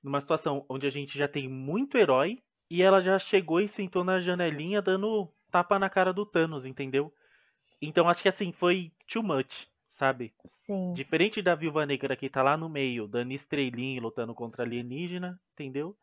numa situação onde a gente já tem muito herói e ela já chegou e sentou na janelinha dando tapa na cara do Thanos, entendeu? Então acho que assim, foi too much, sabe? Sim. Diferente da Viúva Negra que tá lá no meio, dando estrelinha lutando contra alienígena, entendeu?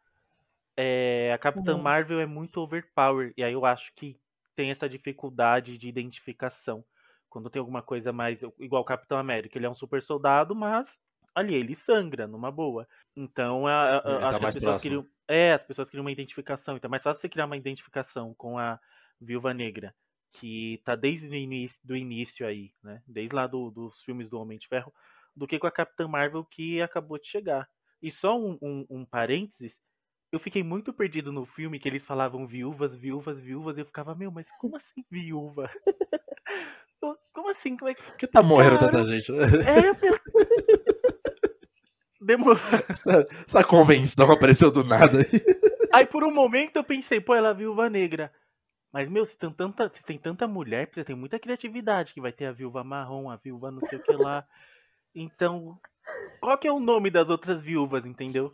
É, a Capitã Uhum. Marvel é muito overpower, e aí eu acho que tem essa dificuldade de identificação. Quando tem alguma coisa mais. Igual o Capitão América, ele é um super soldado, mas ali ele sangra, numa boa. Então, a, a- Ele tá as pessoas próximo. queriam. É, as pessoas queriam uma identificação. Então é mais fácil você criar uma identificação com a Viúva Negra, que tá desde o início, do início aí, né? Desde lá do- dos filmes do Homem de Ferro, do que com a Capitã Marvel que acabou de chegar. E só um, um, um parênteses, eu fiquei muito perdido no filme que eles falavam viúvas, viúvas, viúvas, e eu ficava, meu, mas como assim viúva? *laughs* Como assim? Como é que. Por que tá morrendo tanta gente? É, eu penso- Demorou. Essa, essa convenção apareceu do nada aí. Aí por um momento eu pensei, pô, ela é viúva negra. Mas, meu, se tem tanta, se tem tanta mulher, precisa ter muita criatividade, que vai ter a viúva marrom, a viúva não sei o que lá. Então, qual que é o nome das outras viúvas, entendeu?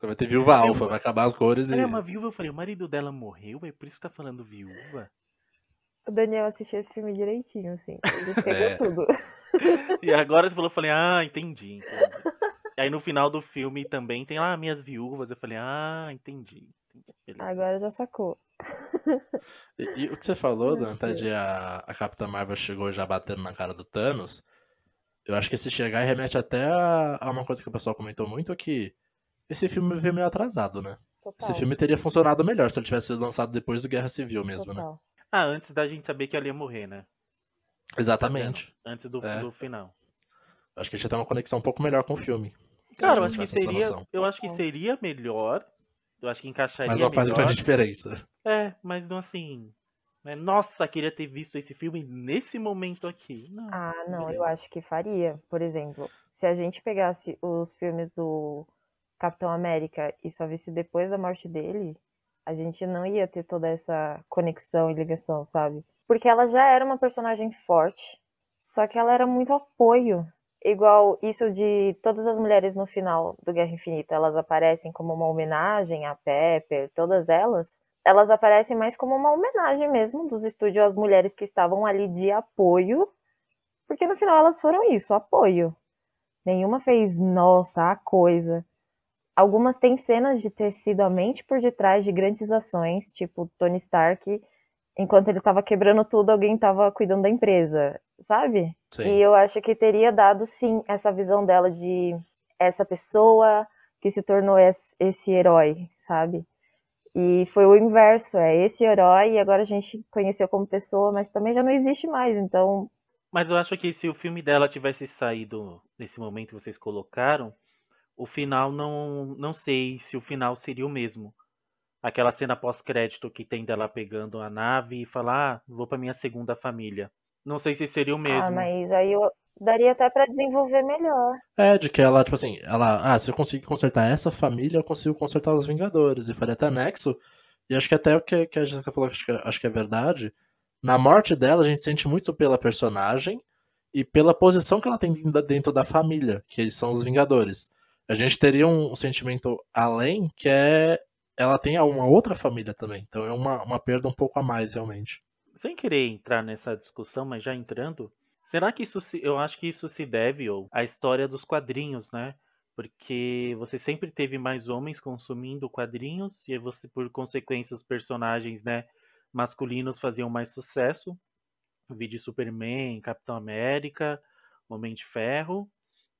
Vai ter viúva alfa, vai acabar as cores e. Ela é uma viúva, eu falei, o marido dela morreu, é por isso que tá falando viúva? O Daniel assistiu esse filme direitinho, assim. Ele pegou É. tudo. *laughs* E agora você falou, eu falei, ah, entendi, entendi. E aí no final do filme também tem lá minhas viúvas, eu falei, ah, entendi. entendi. Agora já sacou. E, e o que você falou, Danta, Deus. de a, a Capitã Marvel chegou já batendo na cara do Thanos, eu acho que esse chegar remete até a, a uma coisa que o pessoal comentou muito, que esse filme veio meio atrasado, né? Total. Esse filme teria funcionado melhor se ele tivesse sido lançado depois do Guerra Civil mesmo, né? Total. Ah, antes da gente saber que ela ia morrer, né? Exatamente. Antes do, É. do final. Acho que a gente tem uma conexão um pouco melhor com o filme. Cara, eu acho que seria. Eu acho que seria melhor. Eu acho que encaixaria Mas não faz melhor. diferença. É, mas não assim. né, Nossa, queria ter visto esse filme nesse momento aqui. Não. Ah, não, eu acho que faria. Por exemplo, se a gente pegasse os filmes do Capitão América e só visse depois da morte dele, a gente não ia ter toda essa conexão e ligação, sabe? Porque ela já era uma personagem forte, só que ela era muito apoio. Igual isso de todas as mulheres no final do Guerra Infinita, elas aparecem como uma homenagem a Pepper, todas elas. Elas aparecem mais como uma homenagem mesmo dos estúdios às mulheres que estavam ali de apoio porque no final elas foram isso, apoio. Nenhuma fez, nossa, a coisa. Algumas têm cenas de ter sido a mente por detrás de grandes ações, tipo Tony Stark, enquanto ele tava quebrando tudo, alguém tava cuidando da empresa, sabe? Sim. E eu acho que teria dado sim essa visão dela de essa pessoa que se tornou esse, esse herói, sabe? E foi o inverso, é esse herói e agora a gente conheceu como pessoa, mas também já não existe mais, então Mas eu acho que se o filme dela tivesse saído nesse momento que vocês colocaram, o final não. Não sei se o final seria o mesmo. Aquela cena pós-crédito que tem dela pegando a nave e falar, ah, vou pra minha segunda família. Não sei se seria o mesmo. Ah, mas aí eu daria até pra desenvolver melhor. É, de que ela, tipo assim, ela, ah, se eu conseguir consertar essa família, eu consigo consertar os Vingadores. E faria até nexo. E acho que até o que, que a Jessica falou, acho que, acho que é verdade. Na morte dela, a gente sente muito pela personagem e pela posição que ela tem dentro da- dentro da família, que são os Vingadores. A gente teria um, sentimento além, que é. Ela tem uma outra família também. Então é uma, uma perda um pouco a mais, realmente. sem querer entrar nessa discussão, mas já entrando, será que isso se, eu acho que isso se deve ou à história dos quadrinhos, né? Porque você sempre teve mais homens consumindo quadrinhos e você por consequência os personagens, né, masculinos faziam mais sucesso. Vídeo Superman, Capitão América, Homem de Ferro,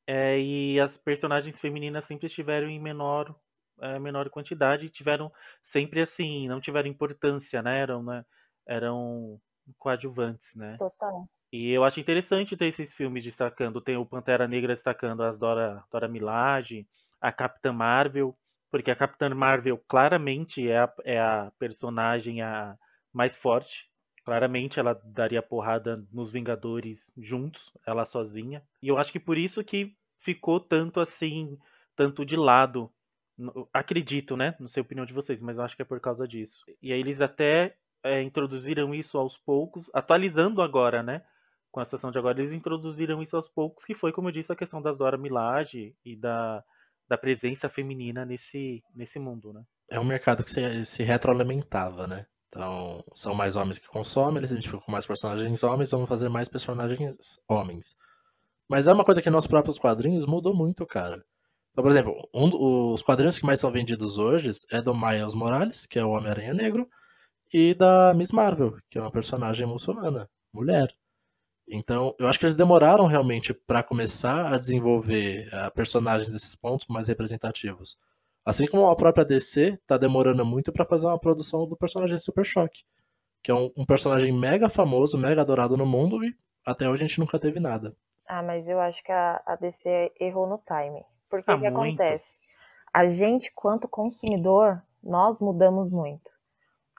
é, e as personagens femininas sempre estiveram em menor é, menor quantidade e tiveram sempre assim, não tiveram importância, né? Eram, né? eram coadjuvantes, né? Total. E eu acho interessante ter esses filmes destacando. Tem o Pantera Negra destacando as Dora, Dora Milaje, a Capitã Marvel, porque a Capitã Marvel claramente é a, é a personagem a mais forte. Claramente ela daria porrada nos Vingadores juntos, ela sozinha. E eu acho que por isso que ficou tanto assim, tanto de lado. Acredito, né? Não sei a opinião de vocês, mas acho que é por causa disso. E aí eles até é, introduziram isso aos poucos, atualizando agora, né? Com a situação de agora, eles introduziram isso aos poucos, que foi, como eu disse, a questão das Dora Milaje e da, da presença feminina nesse, nesse mundo, né? É um mercado que se, se retroalimentava, né? Então, são mais homens que consomem, eles identificam com mais personagens homens, vamos fazer mais personagens homens. Mas é uma coisa que nos próprios quadrinhos mudou muito, cara. Então, por exemplo, um, os quadrinhos que mais são vendidos hoje é do Miles Morales, que é o Homem-Aranha Negro, e da Miss Marvel, que é uma personagem muçulmana, mulher. Então, eu acho que eles demoraram realmente para começar a desenvolver uh, personagens desses pontos mais representativos. Assim como a própria DC tá demorando muito para fazer uma produção do personagem Super Choque, que é um, um, personagem mega famoso, mega adorado no mundo e até hoje a gente nunca teve nada. Ah, mas eu acho que a, a DC errou no timing. Porque ah, que muito. acontece? A gente, quanto consumidor, nós mudamos muito.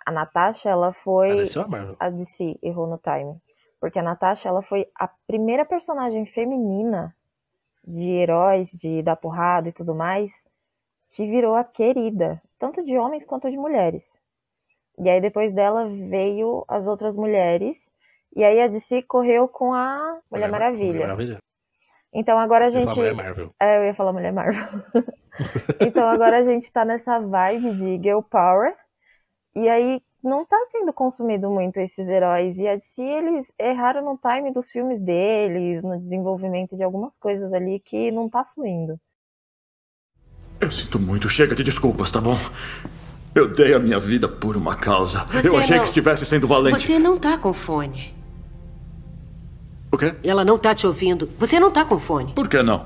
A Natasha, ela foi. A DC, a DC errou no timing. Porque a Natasha, ela foi a primeira personagem feminina de heróis, de dar porrada e tudo mais, que virou a querida, tanto de homens quanto de mulheres. E aí depois dela veio as outras mulheres, e aí a DC correu com a Mulher, Mulher Maravilha. Mulher Maravilha. Então agora a gente. Mulher Marvel. É, eu ia falar Mulher Marvel. *laughs* então agora a gente tá nessa vibe de Girl Power. E aí não tá sendo consumido muito esses heróis. E a DC, eles erraram no time dos filmes deles, no desenvolvimento de algumas coisas ali que não tá fluindo. Eu sinto muito. Chega de desculpas, tá bom? Eu dei a minha vida por uma causa. Você eu achei não... que estivesse sendo valente. Você não tá com fone. O quê? Ela não tá te ouvindo. Você não tá com fone. Por que não?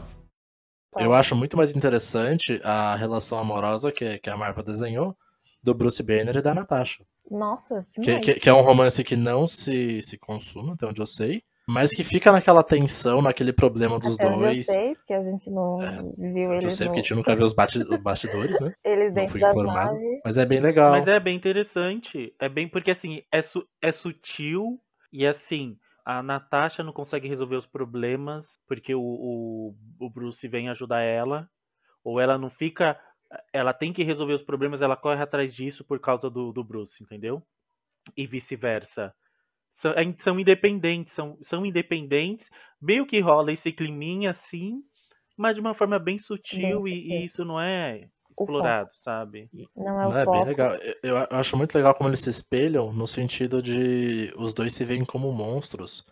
Eu acho muito mais interessante a relação amorosa que, que a Marvel desenhou do Bruce Banner e da Natasha. Nossa, que, que, que, é um romance que não se, se consuma, até onde eu sei. Mas que fica naquela tensão, naquele problema dos Até dois. Eu sei, porque a gente não é, viu eles. Eu sei, no... porque a gente nunca viu os, bastidores, né? *laughs* Eles dentro não fui informado. Mas é bem legal. Mas é bem interessante. É bem porque assim, é, su é sutil e assim. A Natasha não consegue resolver os problemas porque o, o, o Bruce vem ajudar ela. Ou ela não fica. Ela tem que resolver os problemas, ela corre atrás disso por causa do, do Bruce, entendeu? E vice-versa são, são independentes, são, são independentes, meio que rola esse climinha assim, mas de uma forma bem sutil, bem e, e, isso não é explorado, sabe? Não é, o não, é bem legal. Eu, eu acho muito legal como eles se espelham no sentido de os dois se veem como monstros.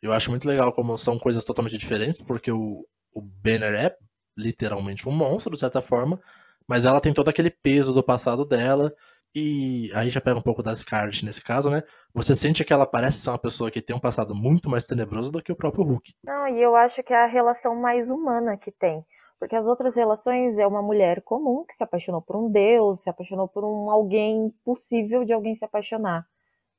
Eu acho muito legal como são coisas totalmente diferentes, porque o, o Banner é literalmente um monstro, de certa forma, mas ela tem todo aquele peso do passado dela, e aí já pega um pouco da Scarlett nesse caso, né? Você sente que ela parece ser uma pessoa que tem um passado muito mais tenebroso do que o próprio Hulk. Não, e eu acho que é a relação mais humana que tem. Porque as outras relações é uma mulher comum que se apaixonou por um deus, se apaixonou por um alguém possível de alguém se apaixonar.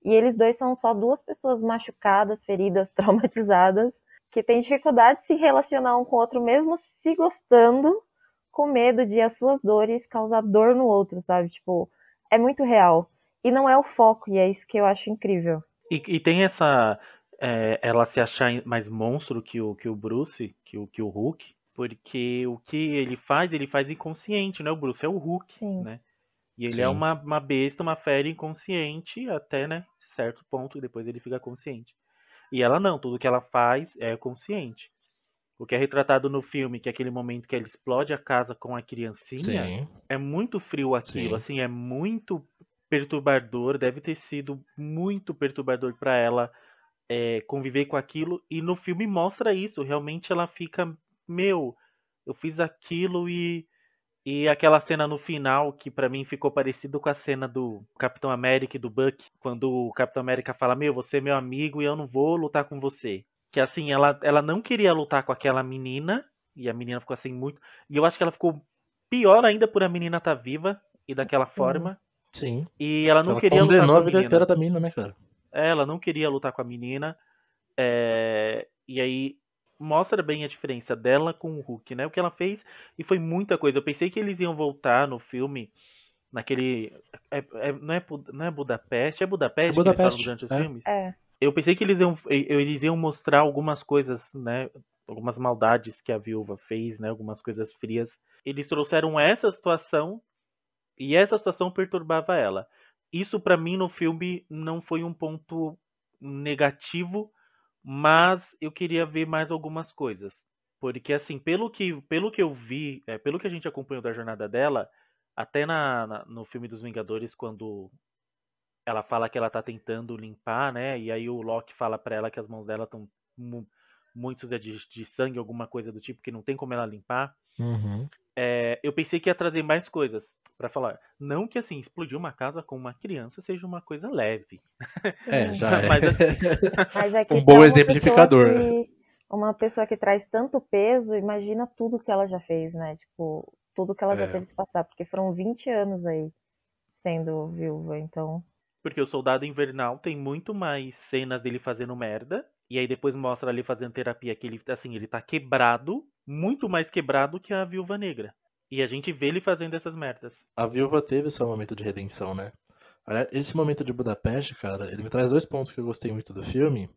E eles dois são só duas pessoas machucadas, feridas, *laughs* traumatizadas, que têm dificuldade de se relacionar um com o outro, mesmo se gostando, com medo de as suas dores causar dor no outro, sabe? Tipo, é muito real. E não é o foco, e é isso que eu acho incrível. E, e tem essa. É, ela se achar mais monstro que o, que o Bruce, que o, que o Hulk, porque o que ele faz, ele faz inconsciente, né? O Bruce é o Hulk, Sim. né? E ele é Sim. é uma, uma besta, uma fera inconsciente até, né? Certo ponto, e depois ele fica consciente. E ela não, tudo que ela faz é consciente. O que é retratado no filme, que é aquele momento que ela explode a casa com a criancinha, Sim. é muito frio aquilo, Sim. assim, é muito perturbador, deve ter sido muito perturbador para ela é, conviver com aquilo, e no filme mostra isso, realmente ela fica, meu, eu fiz aquilo e e aquela cena no final, que para mim ficou parecido com a cena do Capitão América e do Buck, quando o Capitão América fala: Meu, você é meu amigo e eu não vou lutar com você que assim, ela, ela não queria lutar com aquela menina, e a menina ficou assim muito. E eu acho que ela ficou pior ainda por a menina estar tá viva e daquela forma. Sim. E ela não ela queria lutar com a, a vida inteira da menina, né, cara? É, ela não queria lutar com a menina. É... E aí mostra bem a diferença dela com o Hulk, né? O que ela fez e foi muita coisa. Eu pensei que eles iam voltar no filme naquele é, é, não, é, não é Budapeste, é Budapeste, é Budapeste durante os é. filmes. É eu pensei que eles iam, eles iam mostrar algumas coisas, né, algumas maldades que a viúva fez, né? Algumas coisas frias. Eles trouxeram essa situação e essa situação perturbava ela. Isso para mim no filme não foi um ponto negativo, mas eu queria ver mais algumas coisas. Porque assim, pelo que, pelo que eu vi, é, pelo que a gente acompanhou da jornada dela, até na, na, no filme dos Vingadores, quando ela fala que ela tá tentando limpar, né? E aí o Loki fala para ela que as mãos dela estão muito sujas de, de, sangue, alguma coisa do tipo, que não tem como ela limpar. Uhum. É, eu pensei que ia trazer mais coisas para falar. Não que assim, explodir uma casa com uma criança seja uma coisa leve. É, já *laughs* é. Mas, assim, *laughs* Mas é que um bom uma exemplificador. pessoa que- uma pessoa que traz tanto peso, imagina tudo que ela já fez, né? Tipo, tudo que ela já É. teve que passar, porque foram 20 anos aí sendo viúva, então. Porque o Soldado Invernal tem muito mais cenas dele fazendo merda. E aí depois mostra ali fazendo terapia que ele, assim, ele tá quebrado, muito mais quebrado que a Viúva Negra. E a gente vê ele fazendo essas merdas. A viúva teve seu momento de redenção, né? Esse momento de Budapeste, cara, ele me traz dois pontos que eu gostei muito do filme.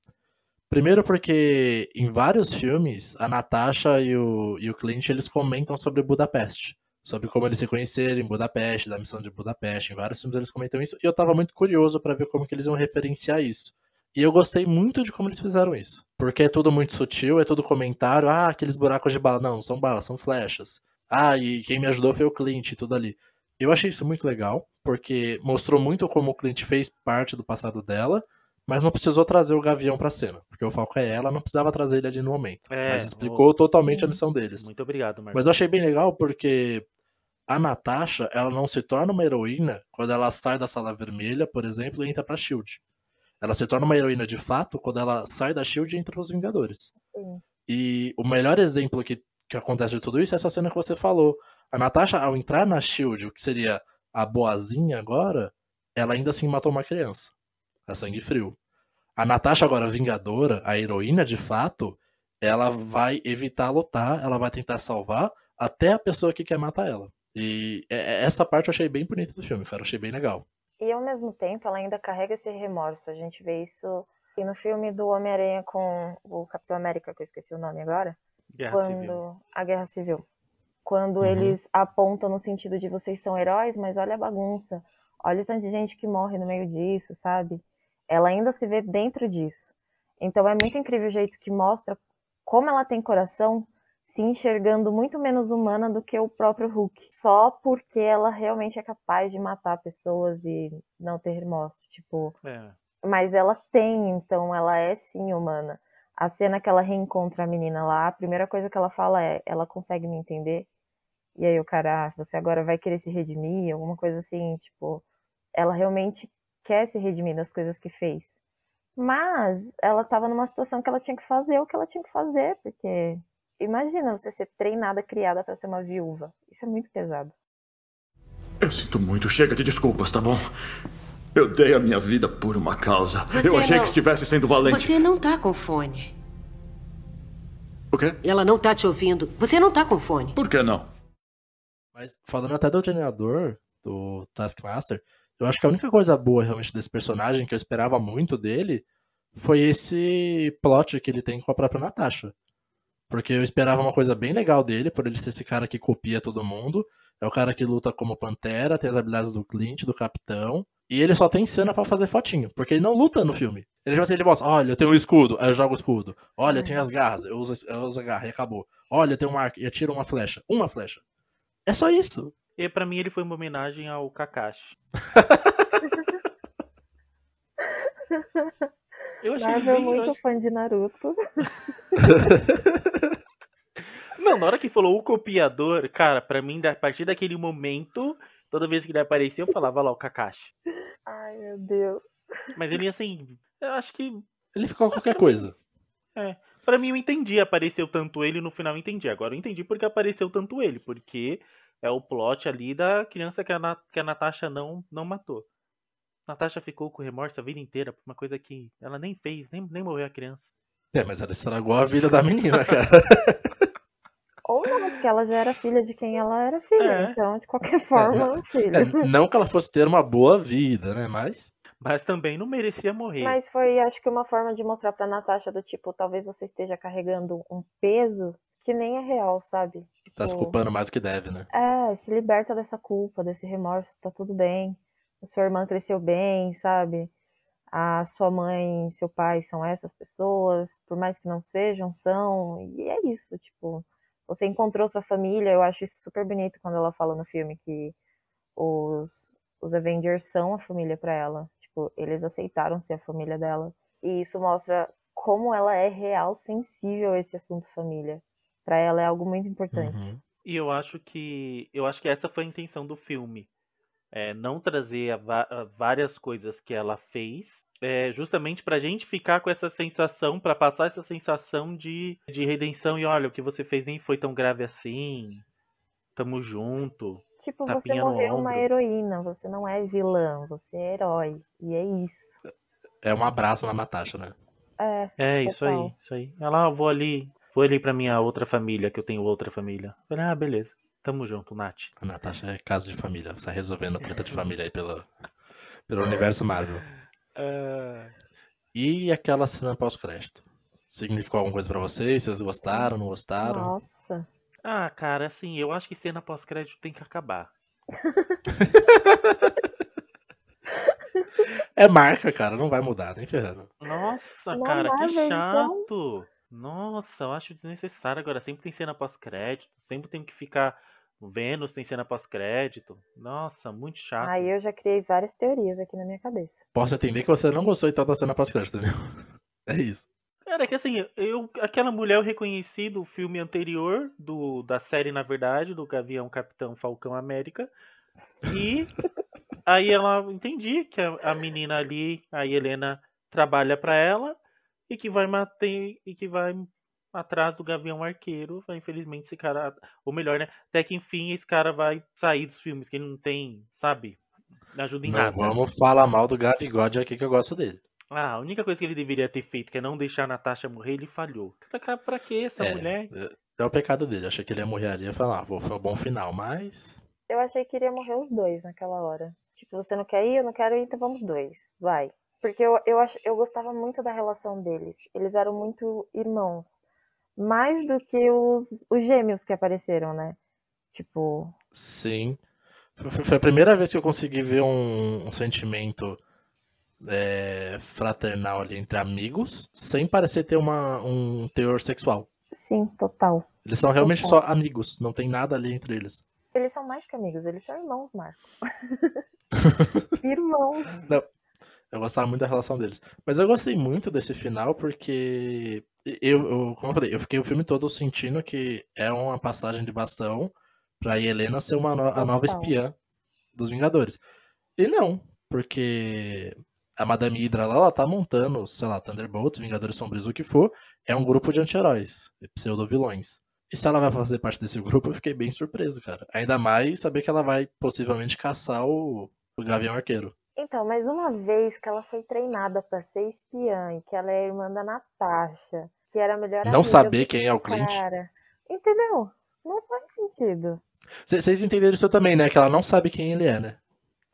Primeiro porque em vários filmes, a Natasha e o, e o Clint, eles comentam sobre Budapeste. Sobre como eles se conheceram em Budapeste, da missão de Budapeste. Em vários filmes eles comentam isso. E eu tava muito curioso pra ver como que eles iam referenciar isso. E eu gostei muito de como eles fizeram isso. Porque é tudo muito sutil, é tudo comentário. Ah, aqueles buracos de bala. Não são balas, são flechas. Ah, e quem me ajudou foi o Clint e tudo ali. Eu achei isso muito legal, porque mostrou muito como o Clint fez parte do passado dela, mas não precisou trazer o Gavião pra cena. Porque o Falco é ela, não precisava trazer ele ali no momento. É, mas explicou o- totalmente a missão deles. Muito obrigado, Marcos. Mas eu achei bem legal porque a Natasha, ela não se torna uma heroína quando ela sai da sala vermelha, por exemplo, e entra pra Shield. Ela se torna uma heroína de fato quando ela sai da Shield e entra pros Vingadores. Sim. E o melhor exemplo que, que acontece de tudo isso é essa cena que você falou. A Natasha, ao entrar na Shield, o que seria a boazinha agora, ela ainda assim matou uma criança. A sangue frio. A Natasha, agora vingadora, a heroína de fato, ela vai evitar lutar, ela vai tentar salvar até a pessoa que quer matar ela. E é- é- essa parte eu achei bem bonita do filme, cara. Eu achei bem legal. E ao mesmo tempo, ela ainda carrega esse remorso. A gente vê isso e no filme do Homem-Aranha com o Capitão América, que eu esqueci o nome agora. Guerra quando Civil. a guerra civil quando Uhum. eles apontam no sentido de vocês são heróis mas olha a bagunça olha o tanto de gente que morre no meio disso sabe ela ainda se vê dentro disso então é muito incrível o jeito que mostra como ela tem coração se enxergando muito menos humana do que o próprio Hulk só porque ela realmente é capaz de matar pessoas e não ter remorso tipo É. mas ela tem, então ela é sim humana. A cena que ela reencontra a menina lá, a primeira coisa que ela fala é: ela consegue me entender? E aí o cara, ah, você agora vai querer se redimir? Alguma coisa assim, tipo, ela realmente quer se redimir das coisas que fez. Mas ela tava numa situação que ela tinha que fazer o que ela tinha que fazer, porque imagina você ser treinada, criada pra ser uma viúva. Isso é muito pesado. Eu sinto muito. Chega de desculpas, tá bom? Eu dei a minha vida por uma causa. Você eu achei não- que estivesse sendo valente. Você não tá com fone. O quê? Ela não tá te ouvindo. Você não tá com fone. Por que não? Mas falando até do treinador, do Taskmaster, eu acho que a única coisa boa realmente desse personagem que eu esperava muito dele foi esse plot que ele tem com a própria Natasha. Porque eu esperava uma coisa bem legal dele, por ele ser esse cara que copia todo mundo. É o cara que luta como Pantera, tem as habilidades do Clint, do Capitão. E ele só tem cena pra fazer fotinho, porque ele não luta no filme. Ele, tipo assim, ele mostra, olha, eu tenho um escudo, aí eu jogo o escudo. Olha, eu tenho as garras, eu uso, eu uso a garra e acabou. Olha, eu tenho um arco e atiro uma flecha. Uma flecha. É só isso. E pra mim ele foi uma homenagem ao Kakashi. Eu achei ele Marvel é eu muito fã de Naruto. *laughs* Não, na hora que falou o copiador, cara, pra mim, a partir daquele momento, toda vez que ele aparecia, eu falava lá o Kakashi. Ai, meu Deus. Mas ele, assim, eu acho que. Ele ficou qualquer coisa. Pra mim, eu entendi, apareceu tanto ele, no final eu entendi. Agora eu entendi porque apareceu tanto ele, porque é o plot ali da criança que a, Na- que a Natasha não, não matou. Natasha ficou com remorso a vida inteira por uma coisa que ela nem fez, nem, nem morreu a criança. É, mas ela estragou a vida da menina, cara. *laughs* Porque ela já era filha de quem ela era filha. É. Então, de qualquer *laughs* forma, ela é filha. É, não que ela fosse ter uma boa vida, né? Mas. Mas também não merecia morrer. Mas foi, acho que, uma forma de mostrar pra Natasha do tipo, talvez você esteja carregando um peso que nem é real, sabe? Tipo, Tá se culpando mais do que deve, né? É, se liberta dessa culpa, desse remorso, tá tudo bem. A sua irmã cresceu bem, sabe? A sua mãe seu pai são essas pessoas, por mais que não sejam, são. E é isso, tipo, você encontrou sua família, eu acho isso super bonito quando ela fala no filme que os, os Avengers são a família pra ela. Tipo, eles aceitaram ser a família dela. E isso mostra como ela é real sensível a esse assunto família. Pra ela é algo muito importante. Uhum. E eu acho que eu acho que essa foi a intenção do filme. É, não trazer a a várias coisas que ela fez, é, justamente pra gente ficar com essa sensação, pra passar essa sensação de, de redenção e olha, o que você fez nem foi tão grave assim. Tamo junto. Tipo, você Tapinha no morreu uma heroína, você não é vilã, você é herói. E é isso. É um abraço na Natasha, né? É, É, isso aí, isso aí. Ela, ah, vou ali, vou ali pra minha outra família, que eu tenho outra família. Falei, ah, beleza. Tamo junto, Nath. A Natasha é casa de família. Está resolvendo a treta de família aí pela, pelo universo Marvel. E aquela cena pós-crédito? Significou alguma coisa pra vocês? Vocês gostaram, não gostaram? nossa. Ah, cara, assim, eu acho que cena pós-crédito tem que acabar. *laughs* É marca, cara, não vai mudar, nem ferrando. Nossa, Na cara, que Marvel, então? chato. Nossa, eu acho desnecessário agora. Sempre tem cena pós-crédito. Sempre tem que ficar. Vênus tem cena pós-crédito. Nossa, muito chato. Aí eu já criei várias teorias aqui na minha cabeça. Posso entender que você não gostou então da cena pós-crédito, entendeu? *laughs* É isso. Cara, é que assim, eu, aquela mulher eu reconheci do filme anterior, do, da série, na verdade, do Gavião Capitão Falcão América. E *laughs* aí ela entendi que a, a menina ali, a Helena, trabalha pra ela e que vai matar e que vai atrás do Gavião Arqueiro. Infelizmente, esse cara. Ou melhor, né? Até que enfim esse cara vai sair dos filmes, que ele não tem, sabe? Não ajuda em Não nada. vamos falar mal do Gavigode aqui que eu gosto dele. Ah, a única coisa que ele deveria ter feito, que é não deixar a Natasha morrer, ele falhou. Pra, pra que essa É. mulher? É o pecado dele. Achei que ele ia morrer ali e ia falar, ah, vou, foi um bom final, mas. Eu achei que iria morrer os dois naquela hora. Tipo, você não quer ir, eu não quero ir, então vamos dois. Vai. Porque eu, eu, ach, eu gostava muito da relação deles. Eles eram muito irmãos. Mais do que os, os gêmeos que apareceram, né? Tipo, Sim. Foi, a primeira vez que eu consegui ver um, um sentimento é, fraternal ali entre amigos, sem parecer ter uma, um teor sexual. sim, total. Eles são realmente Total. só amigos, não tem nada ali entre eles. Eles são mais que amigos, eles são irmãos, Marcos. *laughs* irmãos. Eu gostava muito da relação deles. Mas eu gostei muito desse final porque eu, eu- como eu falei, eu fiquei o filme todo sentindo que é uma passagem de bastão pra Helena ser uma no- a nova espiã dos Vingadores. E não, porque a Madame Hydra lá, ela tá montando, sei lá, Thunderbolts, Vingadores Sombrios, o que for, é um grupo de anti-heróis, pseudo-vilões. E se ela vai fazer parte desse grupo, eu fiquei bem surpreso, cara. Ainda mais saber que ela vai possivelmente caçar o, o Gavião Arqueiro. Então, mas uma vez que ela foi treinada pra ser espiã e que ela é irmã da Natasha, que era a melhor Não amiga saber quem é o Clint. cara. Entendeu? Não faz sentido. Vocês entenderam isso também, né? Que ela não sabe quem ele é, né?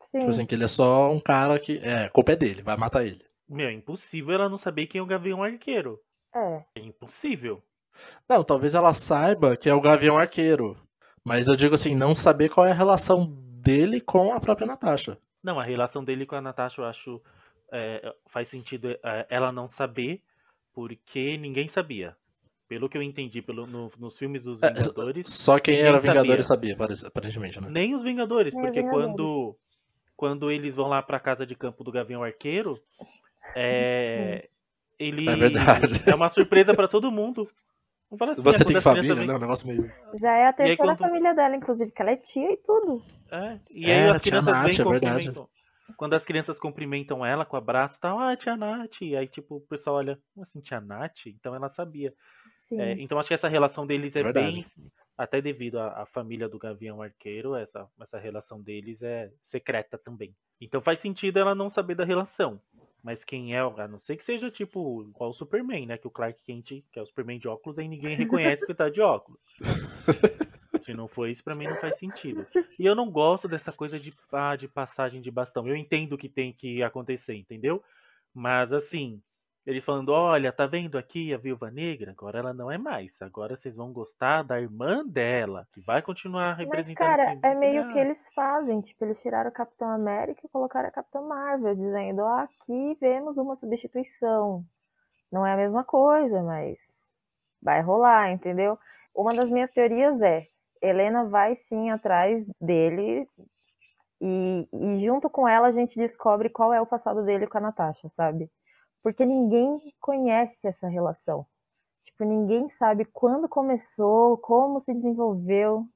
Sim. Tipo assim, que ele é só um cara que. É, a culpa é dele, vai matar ele. Meu, é impossível ela não saber quem é o Gavião Arqueiro. É. É impossível. Não, talvez ela saiba que é o Gavião Arqueiro. Mas eu digo assim, não saber qual é a relação dele com a própria Natasha. Não, a relação dele com a Natasha eu acho é, faz sentido é, ela não saber, porque ninguém sabia. Pelo que eu entendi pelo, no- nos filmes dos É, Vingadores, Só quem era. Vingadores sabia, aparentemente, né? nem os Vingadores, Nem os porque Vingadores. quando quando eles vão lá pra casa de campo do Gavião Arqueiro, é, *laughs* ele É verdade. é uma surpresa pra todo mundo. Assim, Você é, tem família, vêm- né? Um negócio meio. Já é a terceira quando- família dela, inclusive, que ela é tia e tudo. É, e É, aí a as tia crianças Nath, vêm é verdade. Quando as crianças cumprimentam ela com abraço e tal, ah, tia Nath. E aí, tipo, o pessoal olha, como assim, tia Nath? Então ela sabia. Sim. É, então acho que essa relação deles é Verdade. bem. Até devido à, à família do Gavião Arqueiro, essa, essa relação deles é secreta também. Então faz sentido ela não saber da relação. Mas quem é, a não ser que seja tipo igual o Superman, né? Que o Clark Kent, que é o Superman de óculos, aí ninguém reconhece porque tá de óculos. *laughs* Se não foi isso, pra mim não faz sentido. E eu não gosto dessa coisa de, ah, de passagem de bastão. Eu entendo que tem que acontecer, entendeu? Mas assim, eles falando, olha, tá vendo aqui a Viúva Negra? Agora ela não é mais. Agora vocês vão gostar da irmã dela, que vai continuar Mas, representando. cara, esse- é meio que eles fazem. Tipo, eles tiraram o Capitão América e colocaram a Capitã Marvel, dizendo: "Ah, aqui vemos uma substituição. Não é a mesma coisa, mas vai rolar, entendeu? Uma das minhas teorias é: Helena vai sim atrás dele. E, e junto com ela a gente descobre qual é o passado dele com a Natasha, sabe? Porque ninguém conhece essa relação. Tipo, ninguém sabe quando começou, como se desenvolveu.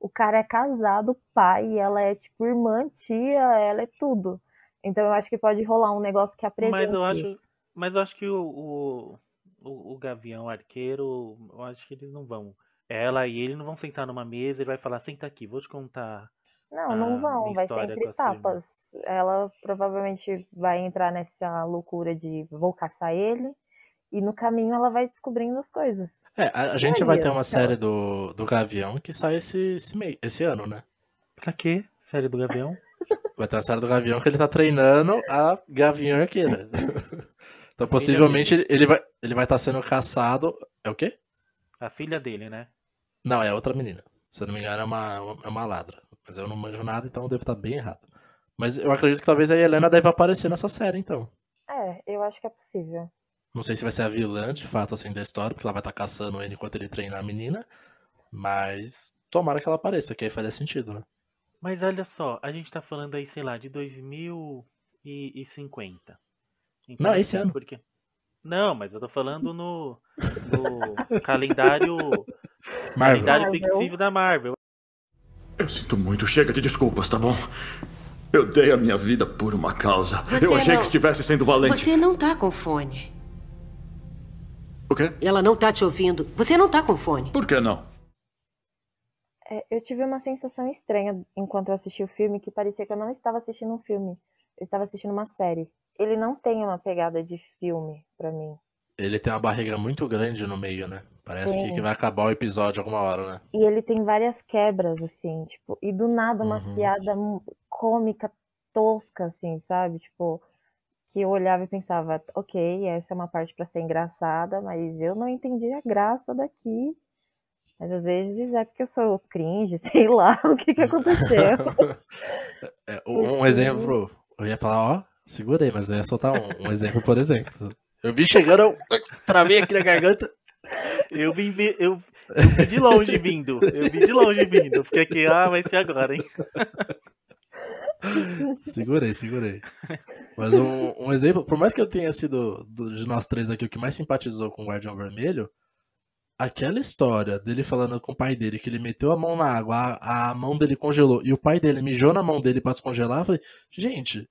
O cara é casado, pai, ela é tipo irmã, tia, ela é tudo. Então eu acho que pode rolar um negócio que apresente. Mas eu acho, mas eu acho que o, o, o, Gavião Arqueiro, eu acho que eles não vão. Ela e ele não vão sentar numa mesa e vai falar, senta aqui, vou te contar. Não, a não vão, minha vai ser entre a etapas. Ela provavelmente vai entrar nessa loucura de vou caçar ele, e no caminho ela vai descobrindo as coisas. É, a, a gente aí, vai ter então. uma série do, do Gavião que sai esse, esse, mei- esse ano, né? Pra quê? Série do Gavião? Vai ter uma série do Gavião que ele tá treinando a Gavião Arqueira. *laughs* então possivelmente ele, ele vai ele vai estar sendo caçado. É o quê? A filha dele, né? Não, é outra menina. Se eu não me engano, é uma, é uma ladra. Mas eu não manjo nada, então eu devo estar bem errado. Mas eu acredito que talvez a Helena deve aparecer nessa série, então. É, eu acho que é possível. Não sei se vai ser a vilã, de fato, assim, da história, porque ela vai estar caçando ele enquanto ele treina a menina. Mas tomara que ela apareça, que aí faria sentido, né? Mas olha só, a gente tá falando aí, sei lá, de 2050. Então, Não, esse ano. Porque... Não, mas eu tô falando no, no calendário, Marvel. calendário fictício da Marvel. Eu sinto muito, chega de desculpas, tá bom? Eu dei a minha vida por uma causa. Você eu achei não- que estivesse sendo valente. Você não tá com fone. O quê? Ela não tá te ouvindo. Você não tá com fone. Por que não? É, eu tive uma sensação estranha enquanto eu assisti o filme, que parecia que eu não estava assistindo um filme. Eu estava assistindo uma série. Ele não tem uma pegada de filme pra mim. Ele tem uma barriga muito grande no meio, né? Parece que, vai acabar o episódio alguma hora, né? E ele tem várias quebras, assim, tipo, e do nada umas Uhum. piadas cômica tosca, assim, sabe? Tipo, que eu olhava e pensava, ok, essa é uma parte pra ser engraçada, mas eu não entendi a graça daqui. Mas às vezes é porque eu sou cringe, *laughs* sei lá o que que aconteceu. *laughs* É, um um exemplo, eu ia falar, ó, segurei, mas eu ia soltar um, um exemplo, por exemplo. Eu vi chegando, eu travei aqui na garganta. Eu vim, vi- eu, eu vi de longe vindo. Eu vi de longe vindo. Porque aqui, ah, vai ser agora, hein? Segurei, segurei. Mas um, um exemplo, por mais que eu tenha sido do- de nós três aqui o que mais simpatizou com o Guardião Vermelho, aquela história dele falando com o pai dele que ele meteu a mão na água, a, a mão dele congelou e o pai dele mijou na mão dele pra descongelar, eu falei, gente,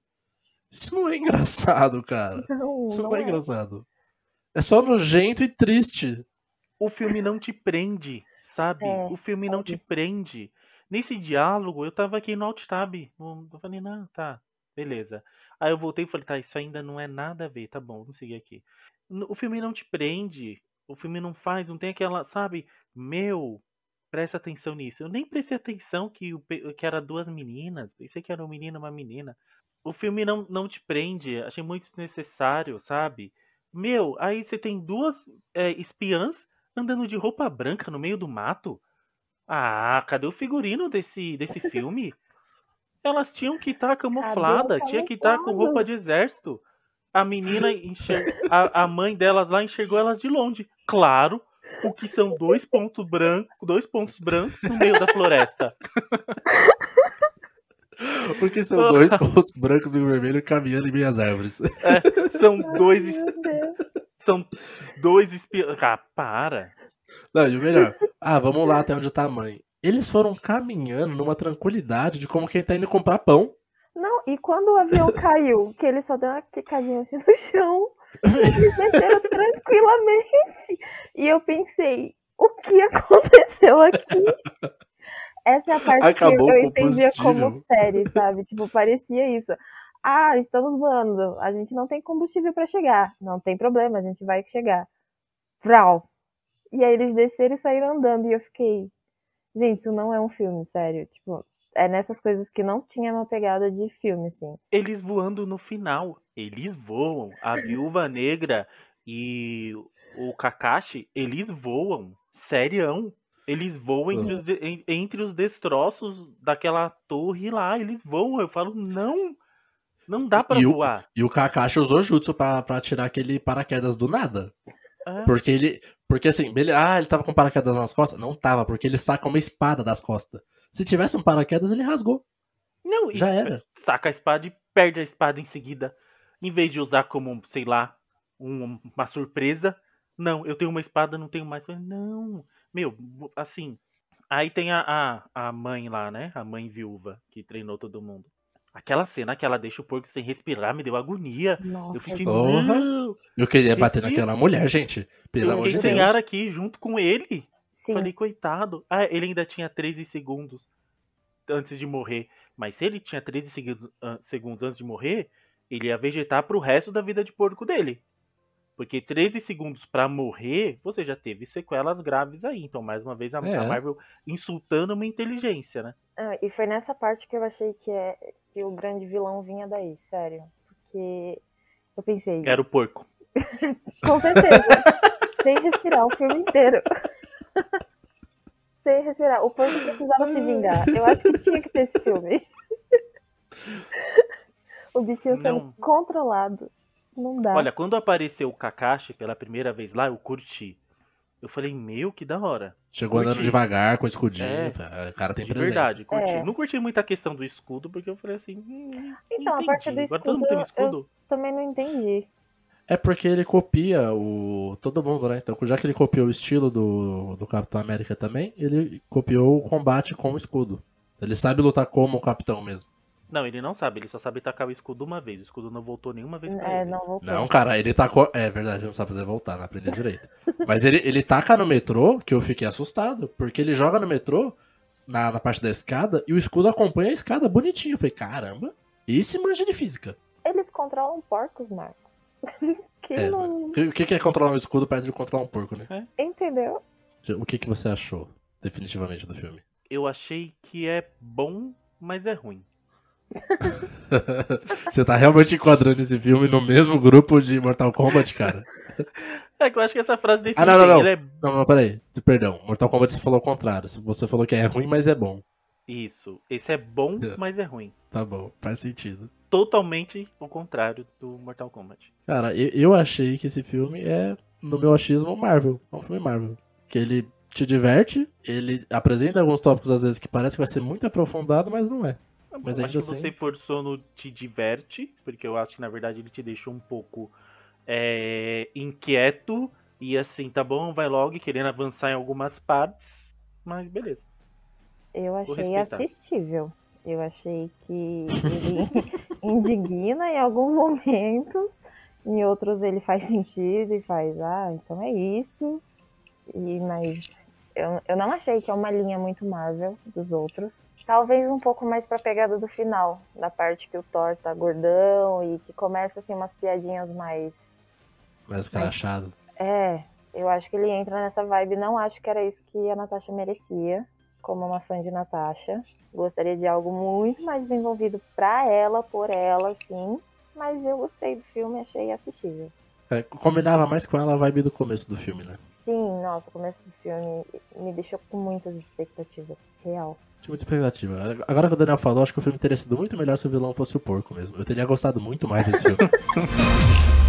isso não é engraçado, cara. Não, Isso não, não é é. engraçado. É só nojento e triste. O filme não te prende, sabe? É, o filme não é te prende. Nesse diálogo, eu tava aqui no alt tab. Eu falei, não, tá, beleza. Aí eu voltei e falei, tá, isso ainda não é nada a ver, tá bom, vamos seguir aqui. O filme não te prende. O filme não faz, não tem aquela, sabe? Meu, presta atenção nisso. Eu nem prestei atenção que, o que era duas meninas. Pensei que era um menino e uma menina. O filme não, não te prende. Achei muito desnecessário, sabe? Meu, aí você tem duas é, espiãs andando de roupa branca no meio do mato. Ah, cadê o figurino desse, desse *laughs* filme? Elas tinham que estar camuflada, tinha que estar com camuflado? roupa de exército. A menina a, a mãe delas lá enxergou elas de longe. Claro, o que são dois pontos brancos, dois pontos brancos no meio da floresta. *laughs* Porque são dois *laughs* pontos brancos e vermelho caminhando em meias árvores. São dois. São dois espiões. Ah, para. Não, e o melhor, ah, vamos lá até onde tá a mãe. Eles foram caminhando numa tranquilidade de como quem tá indo comprar pão. Não, e quando o avião *laughs* caiu, que ele só deu uma quicadinha assim no chão, *laughs* eles desceram tranquilamente. E eu pensei, o que aconteceu aqui? Essa é a parte Acabou que eu entendia como série, sabe? Tipo, parecia isso. Ah, estamos voando, a gente não tem combustível pra chegar. Não tem problema, a gente vai chegar. Vrau. E aí eles desceram e saíram andando. E eu fiquei, Gente, isso não é um filme, sério. Tipo, é nessas coisas que não tinha uma pegada de filme, assim. Eles voando no final. Eles voam. A viúva negra e o Kakashi, eles voam. Serião. Eles voam entre os, entre os destroços daquela torre lá. Eles voam. Eu falo, não. Não dá pra E o- voar. E o Kakashi usou jutsu pra, pra tirar aquele paraquedas do nada. É. Porque ele. Porque assim, ele, ah, ele tava com paraquedas nas costas? Não tava, porque ele saca uma espada das costas. Se tivesse um paraquedas, ele rasgou. Não, Já era. saca a espada e perde a espada em seguida. Em vez de usar como, sei lá, um- uma surpresa. Não, eu tenho uma espada, não tenho mais. Não, meu, assim. Aí tem a, a, a mãe lá, né? A mãe viúva que treinou todo mundo. Aquela cena que ela deixa o porco sem respirar me deu agonia. Eu Nossa, fiquei, Porra. Eu queria bater naquela mulher, gente. Pelo Eu amor de Deus. aqui junto com ele. sim. Falei, coitado. Ah, ele ainda tinha 13 segundos antes de morrer. Mas se ele tinha 13 segui- ah, segundos antes de morrer, ele ia vegetar pro resto da vida de porco dele. Porque 13 segundos pra morrer, você já teve sequelas graves aí. Então, mais uma vez, a, É. Marvel insultando uma inteligência, né? Ah, e foi nessa parte que eu achei que, é, que o grande vilão vinha daí, sério. Porque eu pensei, Era o porco. *laughs* com certeza, sem respirar o filme inteiro. sem respirar. O porco precisava se vingar. Eu acho que tinha que ter esse filme. *laughs* o bichinho sendo Não. controlado. Não dá. Olha, quando apareceu o Kakashi pela primeira vez lá, eu curti. Eu falei, meu, que da hora. Chegou andando Curti. devagar, com escudinho. É. O cara tem de presença. verdade, curti. É. Não curti muito a questão do escudo, porque eu falei assim. Hum, Então, a parte do Agora todo mundo escudo, tem um eu- escudo? Também não entendi. É porque ele copia o. todo mundo, né? Então, já que ele copiou o estilo do, do Capitão América também, ele copiou o combate com o escudo. Ele sabe lutar como o capitão mesmo. Não, ele não sabe, ele só sabe tacar o escudo uma vez. O escudo não voltou nenhuma vez pra É, ele. não voltou. Não, cara, ele tacou. É verdade, não sabe fazer voltar, não aprendeu direito. Mas ele, ele taca no metrô, que eu fiquei assustado, porque ele joga no metrô, na, na parte da escada, e o escudo acompanha a escada bonitinho. Eu falei, caramba, esse manja de física. Eles controlam porcos, Marcos. *laughs* que É, não. O que, o que é controlar um escudo perto de controlar um porco, né? Entendeu? O que, que você achou, definitivamente, do filme? Eu achei que é bom, mas é ruim. *laughs* Você tá realmente enquadrando esse filme no mesmo grupo de Mortal Kombat, cara? É que eu acho que essa frase define Ah, não, não, não. Ele é Não, não, peraí. Perdão. Mortal Kombat você falou o contrário. Você falou que é ruim, mas é bom. isso. Esse é bom, É. mas é ruim. Tá bom, faz sentido. Totalmente o contrário do Mortal Kombat. Cara, eu, eu achei que esse filme é, no meu achismo, Marvel. É um filme Marvel. Que ele te diverte, ele apresenta alguns tópicos às vezes que parece que vai ser muito aprofundado, mas não é. Mas eu ainda acho que assim- você forçou no te diverte, porque eu acho que na verdade ele te deixou um pouco é, inquieto e assim, tá bom, vai logo querendo avançar em algumas partes, mas beleza. Eu achei assistível. Eu achei que ele *laughs* indigna em alguns momentos, em outros ele faz sentido e faz, ah, então é isso. E, mas eu, eu não achei que é uma linha muito Marvel dos outros. Talvez um pouco mais pra pegada do final, da parte que o Thor tá gordão e que começa assim umas piadinhas mais Mais crachado. é, eu acho que ele entra nessa vibe. Não acho que era isso que a Natasha merecia, como uma fã de Natasha. Gostaria de algo muito mais desenvolvido pra ela, por ela, sim. Mas eu gostei do filme, achei assistível. É, combinava mais com ela a vibe do começo do filme, né? Sim, nossa, o começo do filme me deixou com muitas expectativas. Real. Tinha muita expectativa. Agora que o Daniel falou, acho que o filme teria sido muito melhor se o vilão fosse o porco mesmo. Eu teria gostado muito mais desse filme. *laughs*